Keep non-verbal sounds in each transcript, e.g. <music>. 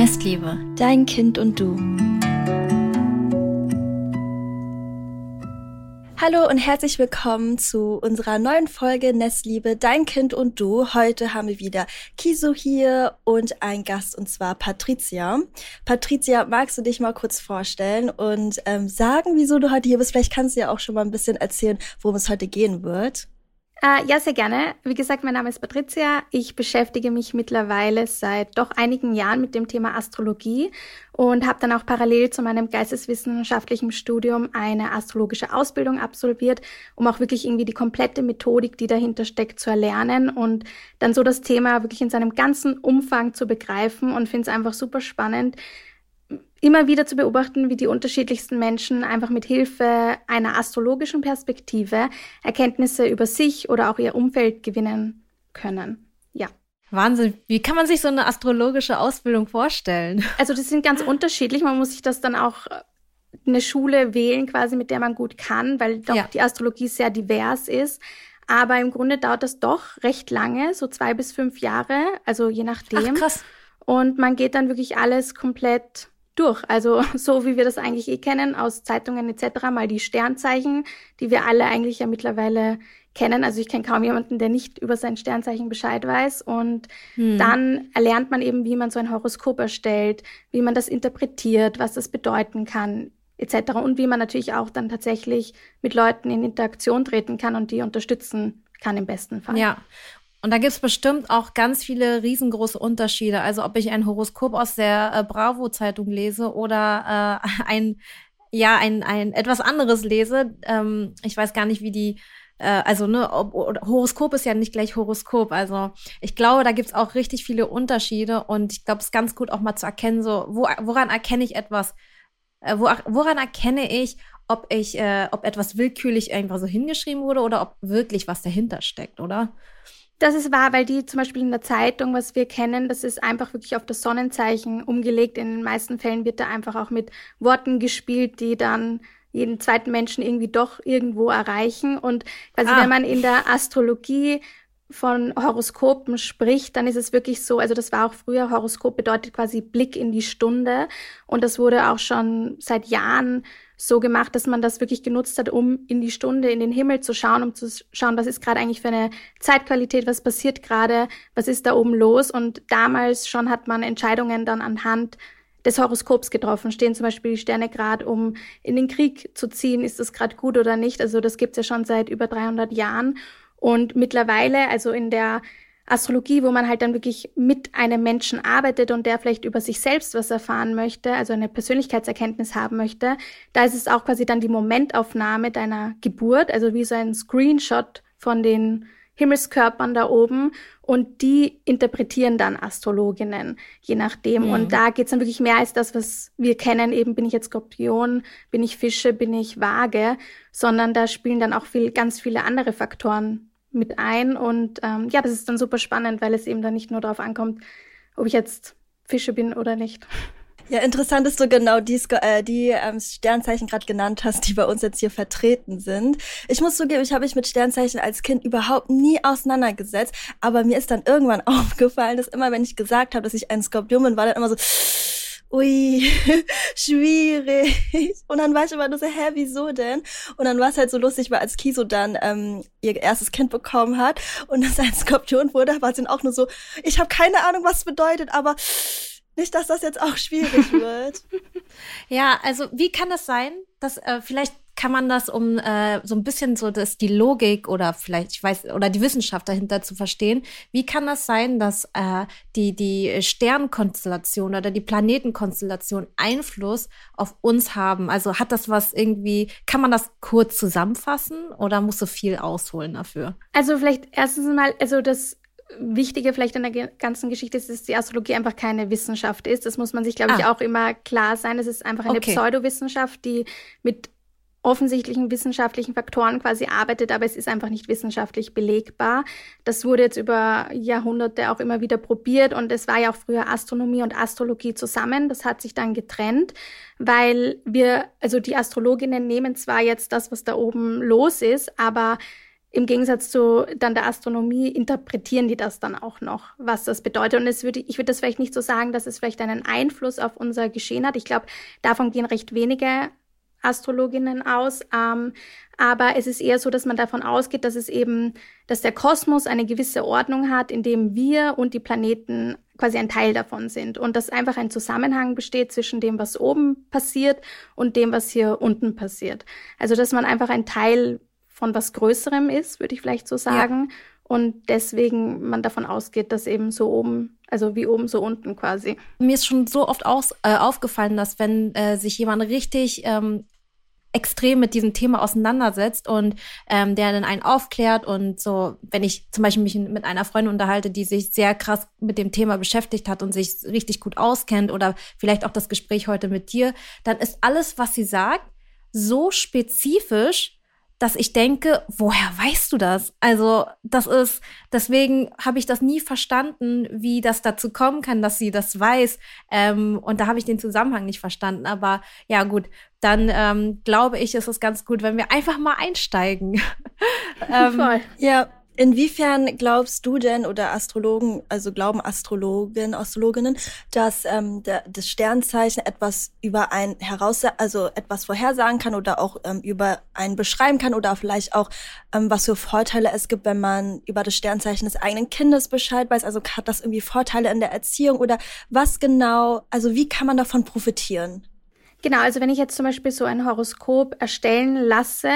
Nestliebe. Dein Kind und du. Hallo und herzlich willkommen zu unserer neuen Folge Nestliebe, dein Kind und du. Heute haben wir wieder Kiso hier und einen Gast und zwar Patricia. Patricia, magst du dich mal kurz vorstellen und ähm, sagen, wieso du heute hier bist? Vielleicht kannst du ja auch schon mal ein bisschen erzählen, worum es heute gehen wird. Äh, ja, sehr gerne. Wie gesagt, mein Name ist Patricia. Ich beschäftige mich mittlerweile seit doch einigen Jahren mit dem Thema Astrologie und habe dann auch parallel zu meinem geisteswissenschaftlichen Studium eine astrologische Ausbildung absolviert, um auch wirklich irgendwie die komplette Methodik, die dahinter steckt, zu erlernen und dann so das Thema wirklich in seinem ganzen Umfang zu begreifen und finde es einfach super spannend, immer wieder zu beobachten, wie die unterschiedlichsten Menschen einfach mit Hilfe einer astrologischen Perspektive Erkenntnisse über sich oder auch ihr Umfeld gewinnen können. Ja. Wahnsinn. Wie kann man sich so eine astrologische Ausbildung vorstellen? <laughs> Also das sind ganz unterschiedlich. Man muss sich das dann auch äh, eine Schule wählen, quasi mit der man gut kann, weil doch ja. die Astrologie sehr divers ist. Aber im Grunde dauert das doch recht lange, so zwei bis fünf Jahre, also je nachdem. Ach, krass. Und man geht dann wirklich alles komplett durch. Also <laughs> so wie wir das eigentlich eh kennen aus Zeitungen etc. Mal die Sternzeichen, die wir alle eigentlich ja mittlerweile kennen. Also ich kenne kaum jemanden, der nicht über sein Sternzeichen Bescheid weiß. Und hm. dann erlernt man eben, wie man so ein Horoskop erstellt, wie man das interpretiert, was das bedeuten kann etc. Und wie man natürlich auch dann tatsächlich mit Leuten in Interaktion treten kann und die unterstützen kann im besten Fall. Ja, und da gibt's bestimmt auch ganz viele riesengroße Unterschiede. Also ob ich ein Horoskop aus der äh, Bravo-Zeitung lese oder äh, <laughs> ein, ja, ein, ein etwas anderes lese. Ähm, ich weiß gar nicht, wie die, äh, also ne, ob, Horoskop ist ja nicht gleich Horoskop. Also ich glaube, da gibt's auch richtig viele Unterschiede und ich glaube, es ist ganz gut auch mal zu erkennen, so, wo, woran erkenne ich etwas? Äh, wo, woran erkenne ich, ob ich, äh, ob etwas willkürlich einfach so hingeschrieben wurde oder ob wirklich was dahinter steckt, oder? Das ist wahr, weil die zum Beispiel in der Zeitung, was wir kennen, das ist einfach wirklich auf das Sonnenzeichen umgelegt. In den meisten Fällen wird da einfach auch mit Worten gespielt, die dann jeden zweiten Menschen irgendwie doch irgendwo erreichen. Und quasi, ah. wenn man in der Astrologie von Horoskopen spricht, dann ist es wirklich so, also das war auch früher, Horoskop bedeutet quasi Blick in die Stunde. Und das wurde auch schon seit Jahren so gemacht, dass man das wirklich genutzt hat, um in die Stunde, in den Himmel zu schauen, um zu schauen, was ist gerade eigentlich für eine Zeitqualität, was passiert gerade, was ist da oben los. Und damals schon hat man Entscheidungen dann anhand des Horoskops getroffen. Stehen zum Beispiel die Sterne gerade, um in den Krieg zu ziehen, ist das gerade gut oder nicht? Also das gibt's ja schon seit über 300 Jahren. Und mittlerweile, also in der Astrologie, wo man halt dann wirklich mit einem Menschen arbeitet und der vielleicht über sich selbst was erfahren möchte, also eine Persönlichkeitserkenntnis haben möchte, da ist es auch quasi dann die Momentaufnahme deiner Geburt, also wie so ein Screenshot von den Himmelskörpern da oben und die interpretieren dann Astrologinnen, je nachdem. Mhm. Und da geht's dann wirklich mehr als das, was wir kennen, eben bin ich jetzt Skorpion, bin ich Fische, bin ich Waage, sondern da spielen dann auch viel, ganz viele andere Faktoren mit ein. Und ähm, ja, das ist dann super spannend, weil es eben dann nicht nur darauf ankommt, ob ich jetzt Fische bin oder nicht. Ja, interessant ist so genau die, äh, die ähm, Sternzeichen gerade genannt hast, die bei uns jetzt hier vertreten sind. Ich muss zugeben, ich habe mich mit Sternzeichen als Kind überhaupt nie auseinandergesetzt, aber mir ist dann irgendwann <laughs> aufgefallen, dass immer, wenn ich gesagt habe, dass ich ein Skorpion bin, war dann immer so ui, <laughs> schwierig. Und dann war ich immer nur so, hä, wieso denn? Und dann war es halt so lustig, weil als Kiso dann ähm, ihr erstes Kind bekommen hat und das ein Skorpion wurde, war sie dann auch nur so, ich habe keine Ahnung, was es bedeutet, aber nicht, dass das jetzt auch schwierig <laughs> wird. ja, also wie kann das sein, dass äh, vielleicht kann man das, um äh, so ein bisschen so das, die Logik oder vielleicht, ich weiß, oder die Wissenschaft dahinter zu verstehen, wie kann das sein, dass äh, die, die Sternkonstellation oder die Planetenkonstellation Einfluss auf uns haben? Also hat das was irgendwie, kann man das kurz zusammenfassen oder muss so viel ausholen dafür? Also vielleicht erstens mal, also das Wichtige vielleicht an der ganzen Geschichte ist, dass die Astrologie einfach keine Wissenschaft ist. Das muss man sich, glaube ich, ah. auch immer klar sein. Es ist einfach eine okay. Pseudowissenschaft, die mit offensichtlichen wissenschaftlichen Faktoren quasi arbeitet, aber es ist einfach nicht wissenschaftlich belegbar. Das wurde jetzt über Jahrhunderte auch immer wieder probiert und es war ja auch früher Astronomie und Astrologie zusammen. Das hat sich dann getrennt, weil wir, also die Astrologinnen nehmen zwar jetzt das, was da oben los ist, aber im Gegensatz zu dann der Astronomie interpretieren die das dann auch noch, was das bedeutet. Und es würde, ich würde das vielleicht nicht so sagen, dass es vielleicht einen Einfluss auf unser Geschehen hat. Ich glaube, davon gehen recht wenige Astrologinnen aus. Ähm, aber es ist eher so, dass man davon ausgeht, dass es eben, dass der Kosmos eine gewisse Ordnung hat, in dem wir und die Planeten quasi ein Teil davon sind und dass einfach ein Zusammenhang besteht zwischen dem, was oben passiert und dem, was hier unten passiert. Also dass man einfach ein Teil von was Größerem ist, würde ich vielleicht so sagen. Ja. Und deswegen man davon ausgeht, dass eben so oben, also wie oben, so unten quasi. Mir ist schon so oft aus, äh, aufgefallen, dass wenn äh, sich jemand richtig ähm, extrem mit diesem Thema auseinandersetzt und ähm, der dann einen aufklärt und so, wenn ich zum Beispiel mich mit einer Freundin unterhalte, die sich sehr krass mit dem Thema beschäftigt hat und sich richtig gut auskennt oder vielleicht auch das Gespräch heute mit dir, dann ist alles, was sie sagt, so spezifisch, dass ich denke, woher weißt du das? Also das ist, deswegen habe ich das nie verstanden, wie das dazu kommen kann, dass sie das weiß. Ähm, und da habe ich den Zusammenhang nicht verstanden. Aber ja gut, dann ähm, glaube ich, ist es ganz gut, wenn wir einfach mal einsteigen. <laughs> ähm, Voll. Ja, Inwiefern glaubst du denn oder Astrologen, also glauben Astrologen, Astrologinnen, dass ähm, der, das Sternzeichen etwas über ein heraus, also etwas vorhersagen kann oder auch ähm, über einen beschreiben kann oder vielleicht auch ähm, was für Vorteile es gibt, wenn man über das Sternzeichen des eigenen Kindes Bescheid weiß? Also hat das irgendwie Vorteile in der Erziehung oder was genau? Also wie kann man davon profitieren? Genau, also wenn ich jetzt zum Beispiel so ein Horoskop erstellen lasse,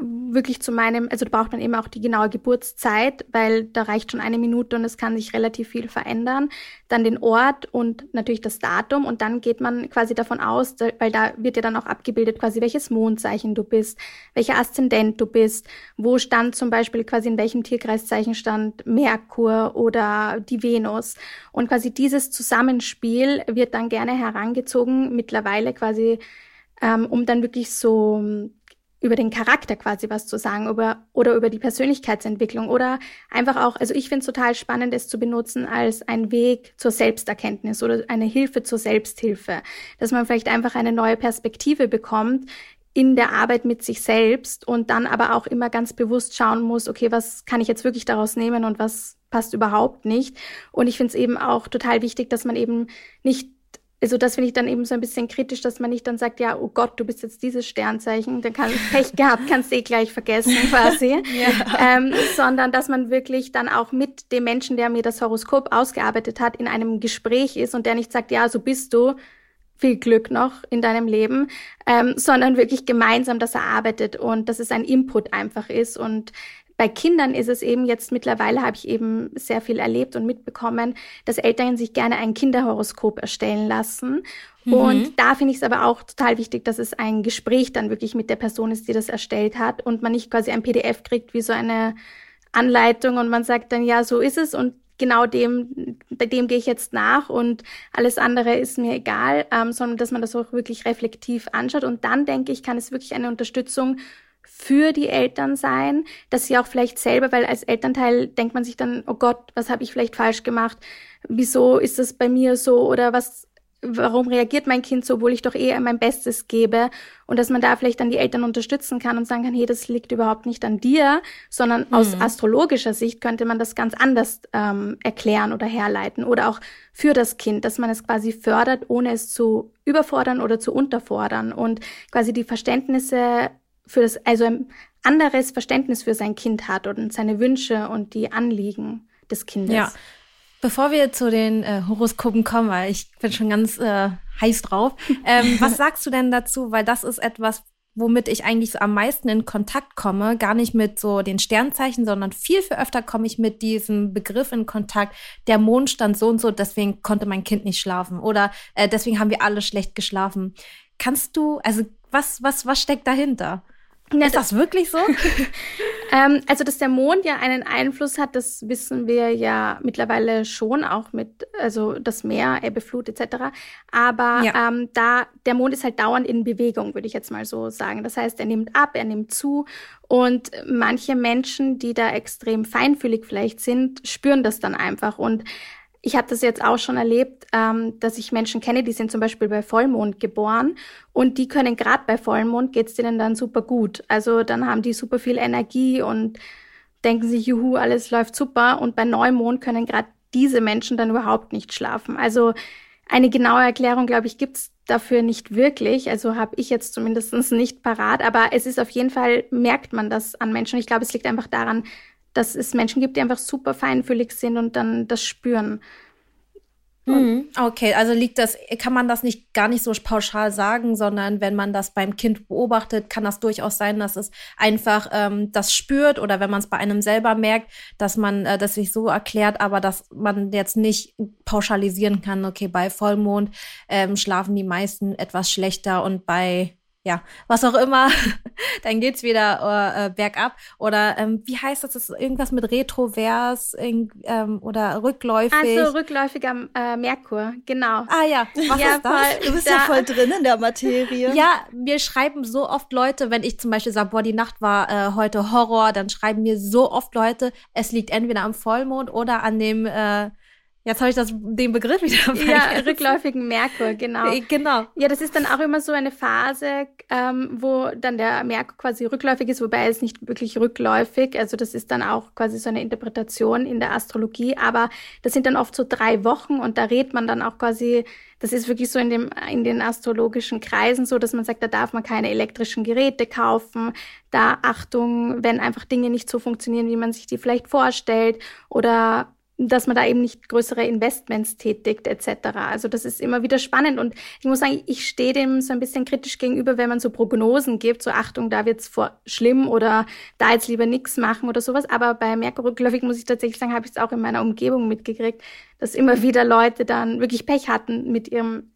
wirklich zu meinem, also da braucht man eben auch die genaue Geburtszeit, weil da reicht schon eine Minute und es kann sich relativ viel verändern. Dann den Ort und natürlich das Datum und dann geht man quasi davon aus, weil da wird ja dann auch abgebildet quasi welches Mondzeichen du bist, welcher Aszendent du bist, wo stand zum Beispiel quasi in welchem Tierkreiszeichen stand Merkur oder die Venus und quasi dieses Zusammenspiel wird dann gerne herangezogen mittlerweile quasi ähm, um dann wirklich so über den Charakter quasi was zu sagen über, oder über die Persönlichkeitsentwicklung oder einfach auch, also ich finde es total spannend, es zu benutzen als ein Weg zur Selbsterkenntnis oder eine Hilfe zur Selbsthilfe, dass man vielleicht einfach eine neue Perspektive bekommt in der Arbeit mit sich selbst und dann aber auch immer ganz bewusst schauen muss, okay, was kann ich jetzt wirklich daraus nehmen und was passt überhaupt nicht. Und ich finde es eben auch total wichtig, dass man eben nicht also das finde ich dann eben so ein bisschen kritisch, dass man nicht dann sagt, ja, oh Gott, du bist jetzt dieses Sternzeichen, dann kann Pech gehabt, kannst du eh gleich vergessen <laughs> quasi, ja. ähm, sondern dass man wirklich dann auch mit dem Menschen, der mir das Horoskop ausgearbeitet hat, in einem Gespräch ist und der nicht sagt, ja, so bist du, viel Glück noch in deinem Leben, ähm, sondern wirklich gemeinsam das erarbeitet und dass es ein Input einfach ist und bei Kindern ist es eben jetzt mittlerweile, habe ich eben sehr viel erlebt und mitbekommen, dass Eltern sich gerne ein Kinderhoroskop erstellen lassen. Mhm. Und da finde ich es aber auch total wichtig, dass es ein Gespräch dann wirklich mit der Person ist, die das erstellt hat und man nicht quasi ein PDF kriegt wie so eine Anleitung und man sagt dann, ja, so ist es und genau dem, bei dem gehe ich jetzt nach und alles andere ist mir egal, ähm, sondern dass man das auch wirklich reflektiv anschaut. Und dann denke ich, kann es wirklich eine Unterstützung für die Eltern sein, dass sie auch vielleicht selber, weil als Elternteil denkt man sich dann, oh Gott, was habe ich vielleicht falsch gemacht? Wieso ist das bei mir so oder was warum reagiert mein Kind so, obwohl ich doch eher mein Bestes gebe und dass man da vielleicht dann die Eltern unterstützen kann und sagen kann, hey, das liegt überhaupt nicht an dir, sondern mhm. aus astrologischer Sicht könnte man das ganz anders ähm, erklären oder herleiten oder auch für das Kind, dass man es quasi fördert, ohne es zu überfordern oder zu unterfordern und quasi die Verständnisse für das, also ein anderes Verständnis für sein Kind hat und seine Wünsche und die Anliegen des Kindes. Ja. Bevor wir zu den äh, Horoskopen kommen, weil ich bin schon ganz äh, heiß drauf, ähm, <laughs> was sagst du denn dazu? Weil das ist etwas, womit ich eigentlich so am meisten in Kontakt komme, gar nicht mit so den Sternzeichen, sondern viel, viel öfter komme ich mit diesem Begriff in Kontakt, der Mond stand so und so, deswegen konnte mein Kind nicht schlafen oder äh, deswegen haben wir alle schlecht geschlafen. Kannst du, also was, was, was steckt dahinter? Ist das, wirklich so? <laughs> ähm, also, dass der Mond ja einen Einfluss hat, das wissen wir ja mittlerweile schon, auch mit, also das Meer, Ebbe, Flut etc. Aber ja. ähm, da, der Mond ist halt dauernd in Bewegung, würde ich jetzt mal so sagen. Das heißt, er nimmt ab, er nimmt zu und manche Menschen, die da extrem feinfühlig vielleicht sind, spüren das dann einfach und ich habe das jetzt auch schon erlebt, ähm, dass ich Menschen kenne, die sind zum Beispiel bei Vollmond geboren und die können gerade bei Vollmond geht's denen dann super gut. Also dann haben die super viel Energie und denken sich, juhu, alles läuft super. Und bei Neumond können gerade diese Menschen dann überhaupt nicht schlafen. Also eine genaue Erklärung, glaube ich, gibt's dafür nicht wirklich. Also habe ich jetzt zumindest nicht parat. Aber es ist auf jeden Fall, merkt man das an Menschen. Ich glaube, es liegt einfach daran, dass es Menschen gibt, die einfach super feinfühlig sind und dann das spüren. Mhm. Okay, also liegt das, kann man das nicht gar nicht so pauschal sagen, sondern wenn man das beim Kind beobachtet, kann das durchaus sein, dass es einfach ähm, das spürt oder wenn man es bei einem selber merkt, dass man äh, das sich so erklärt, aber dass man jetzt nicht pauschalisieren kann, okay, bei Vollmond ähm, schlafen die meisten etwas schlechter und bei ja, was auch immer, <laughs> dann geht's wieder äh, bergab. Oder ähm, wie heißt das? das ist irgendwas mit Retrovers ähm, oder rückläufig. Also rückläufiger äh, Merkur, genau. Ah ja, was ja, ist das? Voll, du bist da, ja voll drin in der Materie. <laughs> Ja, mir schreiben so oft Leute, wenn ich zum Beispiel sage, boah, die Nacht war äh, heute Horror, dann schreiben mir so oft Leute, es liegt entweder am Vollmond oder an dem äh, Jetzt habe ich das, den Begriff wieder vergessen. Ja, rückläufigen Merkur, genau. Äh, genau. Ja, das ist dann auch immer so eine Phase, ähm, wo dann der Merkur quasi rückläufig ist, wobei es nicht wirklich rückläufig, also das ist dann auch quasi so eine Interpretation in der Astrologie, aber das sind dann oft so drei Wochen und da redet man dann auch quasi, das ist wirklich so in dem, in den astrologischen Kreisen so, dass man sagt, da darf man keine elektrischen Geräte kaufen, da Achtung, wenn einfach Dinge nicht so funktionieren, wie man sich die vielleicht vorstellt oder dass man da eben nicht größere Investments tätigt etc. Also das ist immer wieder spannend und ich muss sagen, ich stehe dem so ein bisschen kritisch gegenüber, wenn man so Prognosen gibt, so Achtung, da wird's vor schlimm oder da jetzt lieber nichts machen oder sowas. Aber bei Merkur-rückläufig muss ich tatsächlich sagen, habe ich es auch in meiner Umgebung mitgekriegt, dass immer wieder Leute dann wirklich Pech hatten mit ihrem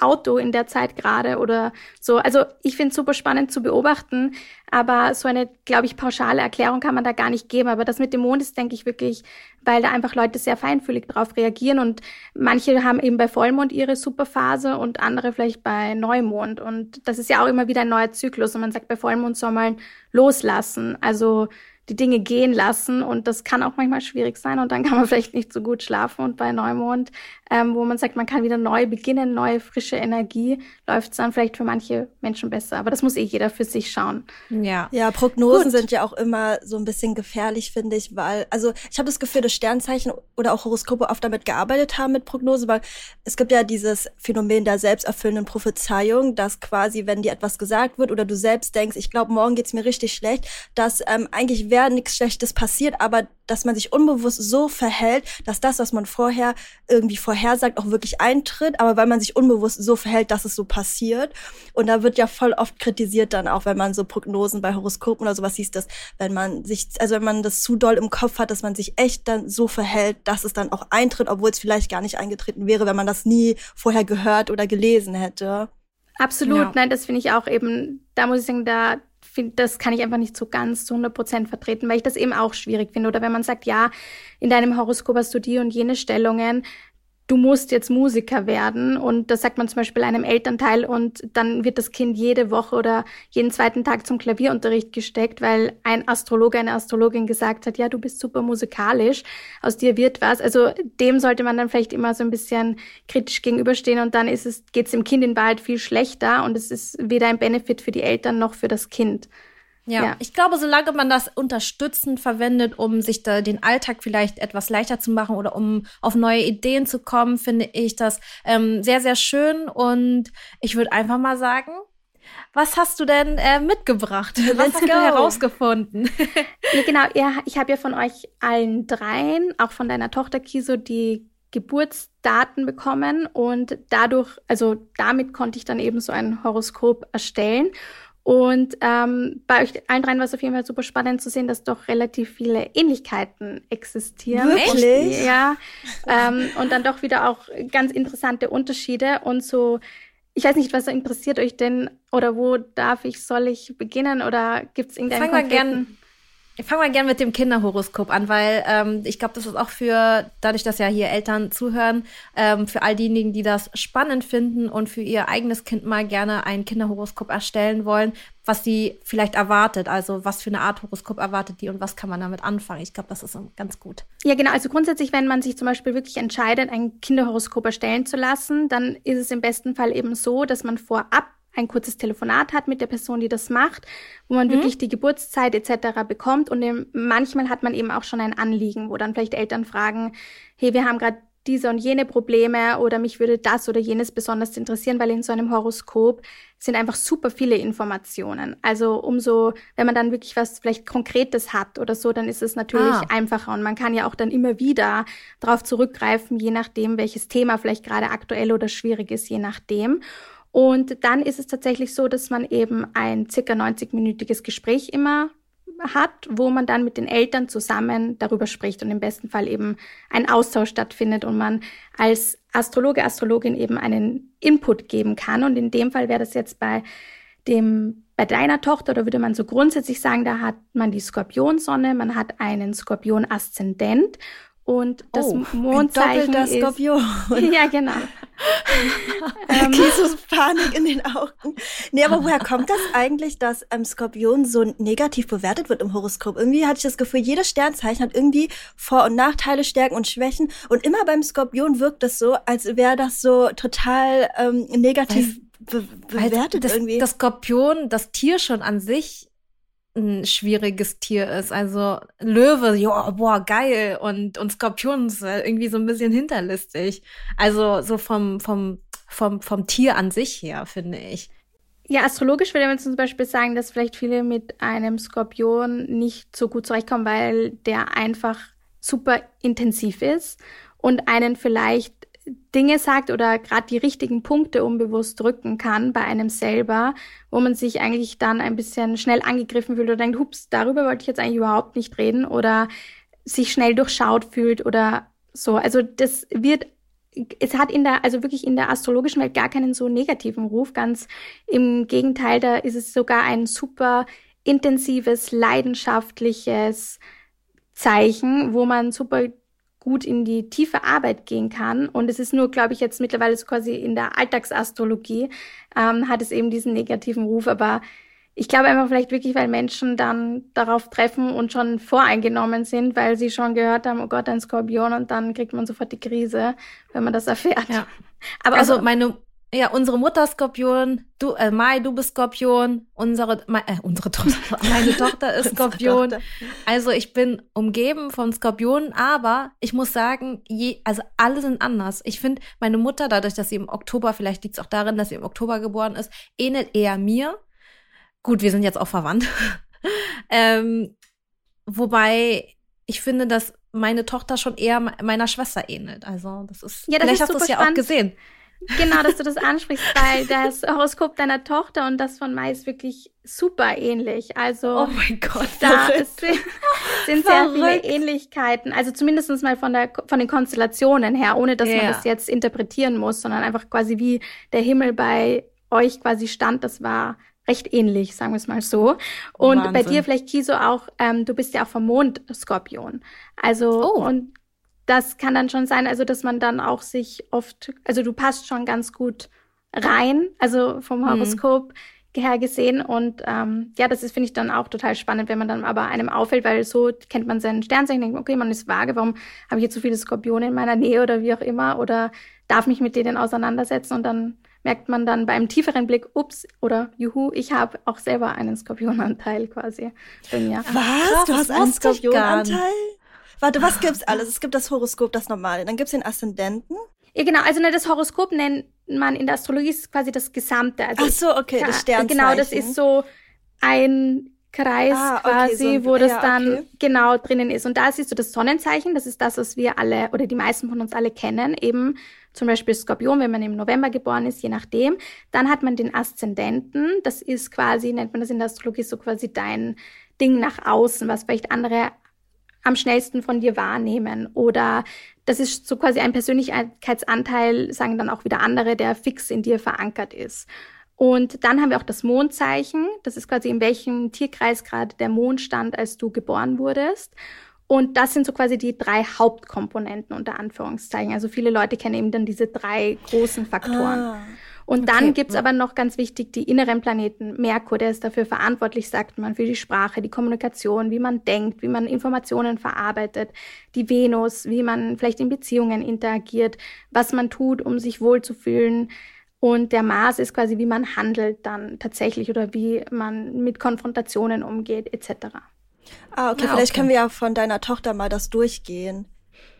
Auto in der Zeit gerade oder so. Also ich finde es super spannend zu beobachten, aber so eine, glaube ich, pauschale Erklärung kann man da gar nicht geben. Aber das mit dem Mond ist, denke ich, wirklich, weil da einfach Leute sehr feinfühlig drauf reagieren und manche haben eben bei Vollmond ihre Superphase und andere vielleicht bei Neumond. Und das ist ja auch immer wieder ein neuer Zyklus und man sagt, bei Vollmond soll man loslassen. Also die Dinge gehen lassen und das kann auch manchmal schwierig sein und dann kann man <laughs> vielleicht nicht so gut schlafen und bei Neumond, ähm, wo man sagt, man kann wieder neu beginnen, neue frische Energie, läuft es dann vielleicht für manche Menschen besser, aber das muss eh jeder für sich schauen. Ja, ja Prognosen gut. sind ja auch immer so ein bisschen gefährlich, finde ich, weil, also ich habe das Gefühl, dass Sternzeichen oder auch Horoskope oft damit gearbeitet haben mit Prognose, weil es gibt ja dieses Phänomen der selbsterfüllenden Prophezeiung, dass quasi, wenn dir etwas gesagt wird oder du selbst denkst, ich glaube, morgen geht's mir richtig schlecht, dass ähm, eigentlich wäre nichts Schlechtes passiert, aber dass man sich unbewusst so verhält, dass das, was man vorher irgendwie vorhersagt, auch wirklich eintritt, aber weil man sich unbewusst so verhält, dass es so passiert. Und da wird ja voll oft kritisiert dann auch, wenn man so Prognosen bei Horoskopen oder sowas sieht, dass wenn man sich, also wenn man das zu doll im Kopf hat, dass man sich echt dann so verhält, dass es dann auch eintritt, obwohl es vielleicht gar nicht eingetreten wäre, wenn man das nie vorher gehört oder gelesen hätte. Absolut, ja. nein, das finde ich auch eben, da muss ich sagen, da finde, das kann ich einfach nicht so ganz zu 100 Prozent vertreten, weil ich das eben auch schwierig finde. Oder wenn man sagt, ja, in deinem Horoskop hast du die und jene Stellungen, du musst jetzt Musiker werden. Und das sagt man zum Beispiel einem Elternteil und dann wird das Kind jede Woche oder jeden zweiten Tag zum Klavierunterricht gesteckt, weil ein Astrologe, eine Astrologin gesagt hat, ja, du bist super musikalisch, aus dir wird was. Also dem sollte man dann vielleicht immer so ein bisschen kritisch gegenüberstehen und dann ist es, geht es dem Kind in Wahrheit viel schlechter und es ist weder ein Benefit für die Eltern noch für das Kind. Ja, ja, ich glaube, solange man das unterstützend verwendet, um sich da den Alltag vielleicht etwas leichter zu machen oder um auf neue Ideen zu kommen, finde ich das ähm, sehr, sehr schön. Und ich würde einfach mal sagen, was hast du denn äh, mitgebracht? <laughs> Was Let's hast go. du herausgefunden? <laughs> ja, genau, ja, ich habe ja von euch allen dreien, auch von deiner Tochter Kiso, die Geburtsdaten bekommen und dadurch, also damit konnte ich dann eben so ein Horoskop erstellen. Und ähm, bei euch allen dreien war es auf jeden Fall super spannend zu sehen, dass doch relativ viele Ähnlichkeiten existieren. Wirklich? Und, ja. ähm, und dann doch wieder auch ganz interessante Unterschiede und so. Ich weiß nicht, was interessiert euch denn oder wo darf ich, soll ich beginnen oder gibt es irgendeinen Fangen wir gern ich fange mal gerne mit dem Kinderhoroskop an, weil ähm, ich glaube, das ist auch für, dadurch, dass ja hier Eltern zuhören, ähm, für all diejenigen, die das spannend finden und für ihr eigenes Kind mal gerne ein Kinderhoroskop erstellen wollen, was sie vielleicht erwartet. Also was für eine Art Horoskop erwartet die und was kann man damit anfangen. Ich glaube, das ist ganz gut. Ja, genau. Also grundsätzlich, wenn man sich zum Beispiel wirklich entscheidet, ein Kinderhoroskop erstellen zu lassen, dann ist es im besten Fall eben so, dass man vorab ein kurzes Telefonat hat mit der Person, die das macht, wo man mhm. wirklich die Geburtszeit etc. bekommt. Und manchmal hat man eben auch schon ein Anliegen, wo dann vielleicht Eltern fragen, hey, wir haben gerade diese und jene Probleme oder mich würde das oder jenes besonders interessieren, weil in so einem Horoskop sind einfach super viele Informationen. Also umso, wenn man dann wirklich was vielleicht Konkretes hat oder so, dann ist es natürlich ah. einfacher und man kann ja auch dann immer wieder darauf zurückgreifen, je nachdem, welches Thema vielleicht gerade aktuell oder schwierig ist, je nachdem. Und dann ist es tatsächlich so, dass man eben ein circa 90-minütiges Gespräch immer hat, wo man dann mit den Eltern zusammen darüber spricht und im besten Fall eben ein Austausch stattfindet und man als Astrologe, Astrologin eben einen Input geben kann. Und in dem Fall wäre das jetzt bei dem, bei deiner Tochter, da würde man so grundsätzlich sagen, da hat man die Skorpionsonne, man hat einen Skorpion-Aszendent und das oh, Mondzeichen ein ist Skorpion. <laughs> Ja, genau. <laughs> ähm, Kisus Panik in den Augen. Nee, aber woher kommt das eigentlich, dass ähm, Skorpion so negativ bewertet wird im Horoskop? Irgendwie hatte ich das Gefühl, jedes Sternzeichen hat irgendwie Vor- und Nachteile, Stärken und Schwächen. Und immer beim Skorpion wirkt das so, als wäre das so total ähm, negativ be bewertet das, irgendwie. Das Skorpion, das Tier schon an sich ein schwieriges Tier ist. Also Löwe, ja, boah, geil. Und, und Skorpion ist irgendwie so ein bisschen hinterlistig. Also so vom, vom, vom, vom Tier an sich her, finde ich. Ja, astrologisch würde man zum Beispiel sagen, dass vielleicht viele mit einem Skorpion nicht so gut zurechtkommen, weil der einfach super intensiv ist und einen vielleicht Dinge sagt oder gerade die richtigen Punkte unbewusst drücken kann bei einem selber, wo man sich eigentlich dann ein bisschen schnell angegriffen fühlt oder denkt, hups, darüber wollte ich jetzt eigentlich überhaupt nicht reden oder sich schnell durchschaut fühlt oder so. Also das wird es hat in der, also wirklich in der astrologischen Welt gar keinen so negativen Ruf. Ganz im Gegenteil, da ist es sogar ein super intensives, leidenschaftliches Zeichen, wo man super gut in die tiefe Arbeit gehen kann. Und es ist nur, glaube ich, jetzt mittlerweile so quasi in der Alltagsastrologie ähm, hat es eben diesen negativen Ruf. Aber ich glaube einfach vielleicht wirklich, weil Menschen dann darauf treffen und schon voreingenommen sind, weil sie schon gehört haben, oh Gott, ein Skorpion und dann kriegt man sofort die Krise, wenn man das erfährt. Ja. Aber also, also meine ja, unsere Mutter Skorpion, du, äh, Mai, du bist Skorpion, unsere, mein, äh, unsere Tochter, <laughs> meine Tochter ist Skorpion. Tochter. Also ich bin umgeben von Skorpionen, aber ich muss sagen, je, also alle sind anders. Ich finde, meine Mutter, dadurch, dass sie im Oktober, vielleicht liegt es auch darin, dass sie im Oktober geboren ist, ähnelt eher mir. Gut, wir sind jetzt auch verwandt. <laughs> ähm, wobei ich finde, dass meine Tochter schon eher meiner Schwester ähnelt. Also das ist, ja, das vielleicht ist hast du es ja auch gesehen. Genau, dass du das ansprichst, weil das Horoskop deiner Tochter und das von Mai ist wirklich super ähnlich. Also oh mein Gott, da ist, sind sehr viele Ähnlichkeiten. Also zumindest mal von der von den Konstellationen her, ohne dass yeah. man das jetzt interpretieren muss, sondern einfach quasi wie der Himmel bei euch quasi stand. Das war recht ähnlich, sagen wir es mal so. Und Wahnsinn. bei dir vielleicht Kiso auch, ähm, du bist ja auch vom Mond Skorpion. Also oh. und das kann dann schon sein, also dass man dann auch sich oft, also du passt schon ganz gut rein, also vom mhm. Horoskop mhm. her gesehen. Und ähm, ja, das ist, finde ich, dann auch total spannend, wenn man dann aber einem auffällt, weil so kennt man seinen Sternzeichen, denkt, okay, man ist vage, warum habe ich jetzt so viele Skorpione in meiner Nähe oder wie auch immer, oder darf mich mit denen auseinandersetzen und dann merkt man dann beim tieferen Blick, ups, oder juhu, ich habe auch selber einen Skorpionanteil quasi bei mir. Was? Krass, du hast einen Skorpionanteil? Warte, was gibt's alles? Es gibt das Horoskop, das normale. Dann gibt's den Aszendenten. Ja, genau. Also ne, das Horoskop nennt man in der Astrologie ist quasi das Gesamte. Also Ach so, okay, das Sternzeichen. Genau, das ist so ein Kreis ah, okay, quasi, so wo das ja, dann okay. genau drinnen ist. Und da siehst du das Sonnenzeichen, das ist das, was wir alle oder die meisten von uns alle kennen, eben zum Beispiel Skorpion, wenn man im November geboren ist, je nachdem. Dann hat man den Aszendenten, das ist quasi, nennt man das in der Astrologie so quasi dein Ding nach außen, was vielleicht andere am schnellsten von dir wahrnehmen. Oder das ist so quasi ein Persönlichkeitsanteil, sagen dann auch wieder andere, der fix in dir verankert ist. Und dann haben wir auch das Mondzeichen. Das ist quasi in welchem Tierkreis gerade der Mond stand, als du geboren wurdest. Und das sind so quasi die drei Hauptkomponenten unter Anführungszeichen. Also viele Leute kennen eben dann diese drei großen Faktoren. Ah. Und dann okay. gibt's aber noch ganz wichtig die inneren Planeten. Merkur, der ist dafür verantwortlich, sagt man, für die Sprache, die Kommunikation, wie man denkt, wie man Informationen verarbeitet. Die Venus, wie man vielleicht in Beziehungen interagiert, was man tut, um sich wohlzufühlen. Und der Mars ist quasi, wie man handelt dann tatsächlich oder wie man mit Konfrontationen umgeht, etc. Ah, okay, ah, vielleicht okay. können wir ja von deiner Tochter mal das durchgehen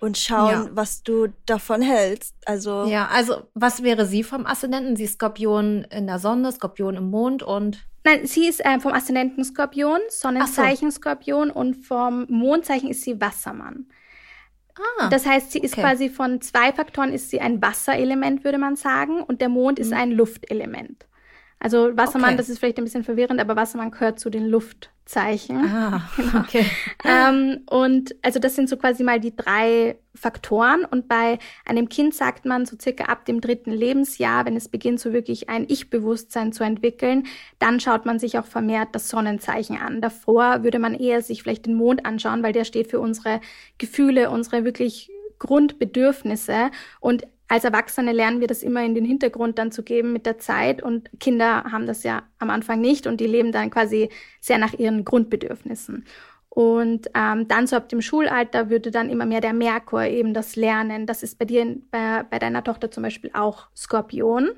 und schauen, ja. was du davon hältst. Also ja, also was wäre sie vom Aszendenten? Sie ist Skorpion in der Sonne, Skorpion im Mond und Nein, sie ist äh, vom Aszendenten Skorpion, Sonnenzeichen so. Skorpion und vom Mondzeichen ist sie Wassermann. Ah, das heißt, sie ist okay. quasi von zwei Faktoren ist sie ein Wasserelement, würde man sagen, und der Mond mhm. ist ein Luftelement. Also Wassermann, okay. das ist vielleicht ein bisschen verwirrend, aber Wassermann gehört zu den Luftzeichen. Ah, <laughs> genau. okay. ähm, und also das sind so quasi mal die drei Faktoren. Und bei einem Kind sagt man so circa ab dem dritten Lebensjahr, wenn es beginnt, so wirklich ein Ich-Bewusstsein zu entwickeln, dann schaut man sich auch vermehrt das Sonnenzeichen an. Davor würde man eher sich vielleicht den Mond anschauen, weil der steht für unsere Gefühle, unsere wirklich Grundbedürfnisse und als Erwachsene lernen wir das immer in den Hintergrund dann zu geben mit der Zeit und Kinder haben das ja am Anfang nicht und die leben dann quasi sehr nach ihren Grundbedürfnissen. Und ähm, dann so ab dem Schulalter würde dann immer mehr der Merkur eben das Lernen. Das ist bei dir, bei, bei deiner Tochter zum Beispiel auch Skorpion,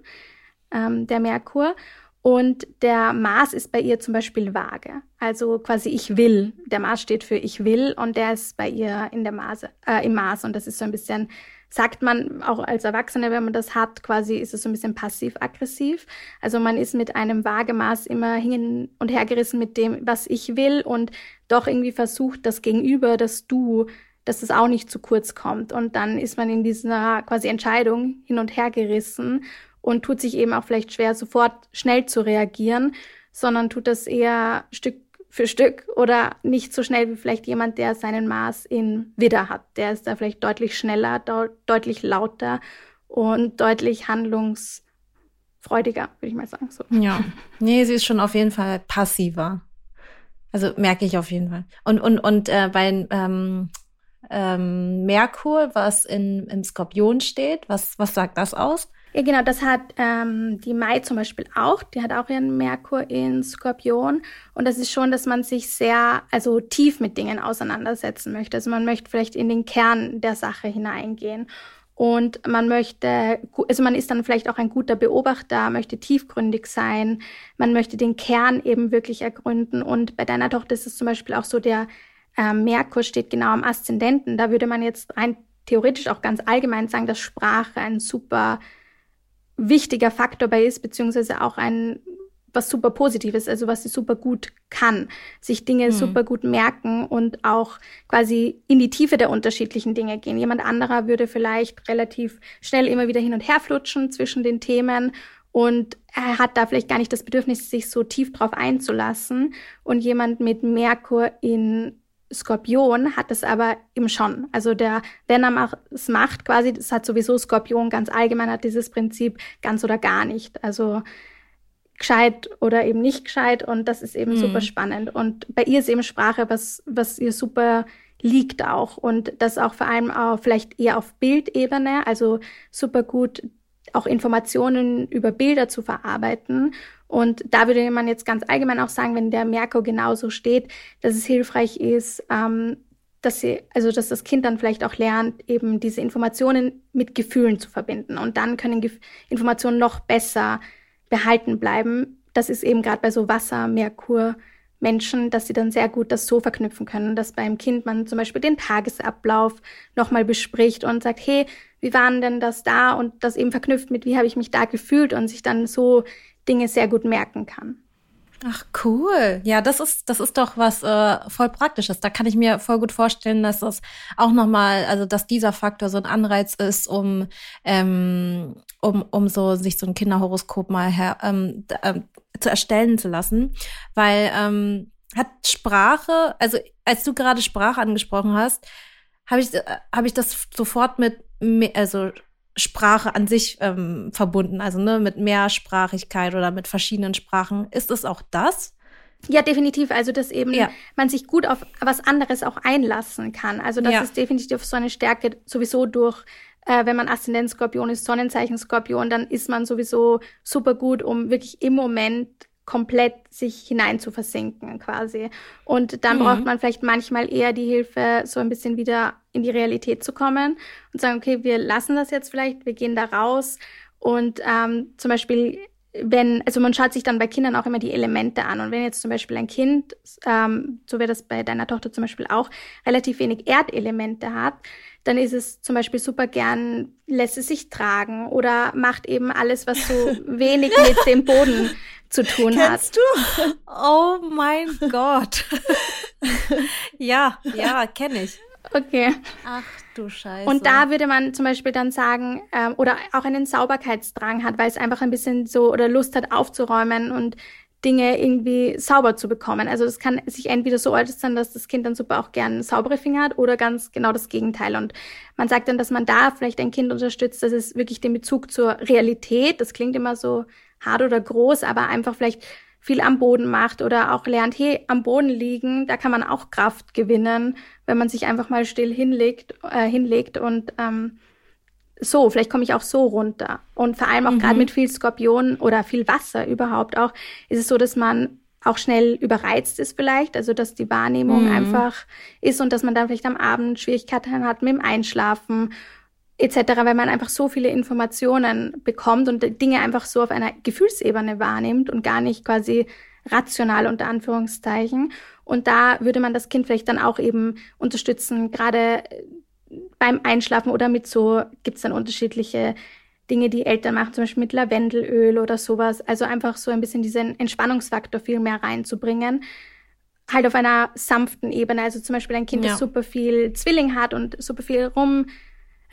ähm, der Merkur. Und der Mars ist bei ihr zum Beispiel Waage. Also quasi ich will. Der Mars steht für ich will und der ist bei ihr in der Mars, äh, im Mars. Und das ist so ein bisschen, sagt man auch als Erwachsene, wenn man das hat, quasi ist es so ein bisschen passiv-aggressiv. Also man ist mit einem Waagemaß immer hin und her gerissen mit dem, was ich will und doch irgendwie versucht, das Gegenüber, das Du, dass es auch nicht zu kurz kommt. Und dann ist man in dieser quasi Entscheidung hin und her gerissen und tut sich eben auch vielleicht schwer, sofort schnell zu reagieren, sondern tut das eher Stück für Stück oder nicht so schnell wie vielleicht jemand, der seinen Maß in Widder hat. Der ist da vielleicht deutlich schneller, deutlich lauter und deutlich handlungsfreudiger, würde ich mal sagen. So. Ja, nee, sie ist schon auf jeden Fall passiver. Also merke ich auf jeden Fall. Und und und äh, bei ähm, ähm, Merkur, was in, im Skorpion steht, was was sagt das aus? Ja, genau, das hat ähm, die Mai zum Beispiel auch. Die hat auch ihren Merkur in Skorpion. Und das ist schon, dass man sich sehr, also tief mit Dingen auseinandersetzen möchte. Also man möchte vielleicht in den Kern der Sache hineingehen. Und man möchte, also man ist dann vielleicht auch ein guter Beobachter, möchte tiefgründig sein, man möchte den Kern eben wirklich ergründen. Und bei deiner Tochter ist es zum Beispiel auch so, der äh, Merkur steht genau am Aszendenten. Da würde man jetzt rein theoretisch auch ganz allgemein sagen, dass Sprache ein super wichtiger Faktor bei ist, beziehungsweise auch ein was super Positives, also was sie super gut kann, sich Dinge mhm. super gut merken und auch quasi in die Tiefe der unterschiedlichen Dinge gehen. Jemand anderer würde vielleicht relativ schnell immer wieder hin und her flutschen zwischen den Themen und er hat da vielleicht gar nicht das Bedürfnis, sich so tief drauf einzulassen. Und jemand mit Merkur in Skorpion hat es aber eben schon. Also der, wenn er es macht, quasi, das hat sowieso Skorpion ganz allgemein, hat dieses Prinzip ganz oder gar nicht. Also gescheit oder eben nicht gescheit und das ist eben mhm. super spannend. Und bei ihr ist eben Sprache, was, was ihr super liegt auch und das auch vor allem auch vielleicht eher auf Bildebene, also super gut auch Informationen über Bilder zu verarbeiten. Und da würde man jetzt ganz allgemein auch sagen, wenn der Merkur genauso steht, dass es hilfreich ist, ähm, dass sie, also dass das Kind dann vielleicht auch lernt, eben diese Informationen mit Gefühlen zu verbinden. Und dann können Gef Informationen noch besser behalten bleiben. Das ist eben gerade bei so Wasser, Merkur, Menschen, dass sie dann sehr gut das so verknüpfen können, dass beim Kind man zum Beispiel den Tagesablauf nochmal bespricht und sagt, hey, wie waren denn das da? Und das eben verknüpft mit, wie habe ich mich da gefühlt und sich dann so Dinge sehr gut merken kann. Ach cool. Ja, das ist das ist doch was äh, voll praktisches. Da kann ich mir voll gut vorstellen, dass das auch noch mal, also dass dieser Faktor so ein Anreiz ist, um ähm, um um so sich so ein Kinderhoroskop mal her, ähm, äh, zu erstellen zu lassen, weil ähm, hat Sprache, also als du gerade Sprache angesprochen hast, habe ich äh, habe ich das sofort mit also Sprache an sich ähm, verbunden, also ne, mit Mehrsprachigkeit oder mit verschiedenen Sprachen. Ist es auch das? Ja, definitiv. Also, dass eben ja. man sich gut auf was anderes auch einlassen kann. Also, das ja. ist definitiv so eine Stärke sowieso durch, äh, wenn man Aszendent Skorpion ist, Sonnenzeichen Skorpion, dann ist man sowieso super gut, um wirklich im Moment komplett sich hinein zu versinken quasi. Und dann mhm. braucht man vielleicht manchmal eher die Hilfe, so ein bisschen wieder in die Realität zu kommen und sagen, okay, wir lassen das jetzt vielleicht, wir gehen da raus Und ähm, zum Beispiel wenn, also man schaut sich dann bei Kindern auch immer die Elemente an. Und wenn jetzt zum Beispiel ein Kind, ähm, so wie das bei deiner Tochter zum Beispiel auch, relativ wenig Erdelemente hat, dann ist es zum Beispiel super gern, lässt es sich tragen oder macht eben alles, was so <laughs> wenig mit dem Boden zu tun Kennst hat. du? Oh mein Gott. <laughs> ja, ja, kenne ich. Okay. Ach du Scheiße. Und da würde man zum Beispiel dann sagen, ähm, oder auch einen Sauberkeitsdrang hat, weil es einfach ein bisschen so oder Lust hat aufzuräumen und Dinge irgendwie sauber zu bekommen. Also das kann sich entweder so äußern, dass das Kind dann super auch gern saubere Finger hat oder ganz genau das Gegenteil. Und man sagt dann, dass man da vielleicht ein Kind unterstützt, dass es wirklich den Bezug zur Realität, das klingt immer so hart oder groß, aber einfach vielleicht viel am Boden macht oder auch lernt, hey, am Boden liegen, da kann man auch Kraft gewinnen, wenn man sich einfach mal still hinlegt, äh, hinlegt und ähm, so, vielleicht komme ich auch so runter. Und vor allem auch mhm. gerade mit viel Skorpion oder viel Wasser überhaupt auch, ist es so, dass man auch schnell überreizt ist vielleicht, also dass die Wahrnehmung mhm. einfach ist und dass man dann vielleicht am Abend Schwierigkeiten hat mit dem Einschlafen etc., weil man einfach so viele Informationen bekommt und Dinge einfach so auf einer Gefühlsebene wahrnimmt und gar nicht quasi rational unter Anführungszeichen. Und da würde man das Kind vielleicht dann auch eben unterstützen, gerade beim Einschlafen oder mit so, gibt's dann unterschiedliche Dinge, die Eltern machen, zum Beispiel mit Lavendelöl oder sowas. Also einfach so ein bisschen diesen Entspannungsfaktor viel mehr reinzubringen. Halt auf einer sanften Ebene. Also zum Beispiel ein Kind, ja. das super viel Zwilling hat und super viel rum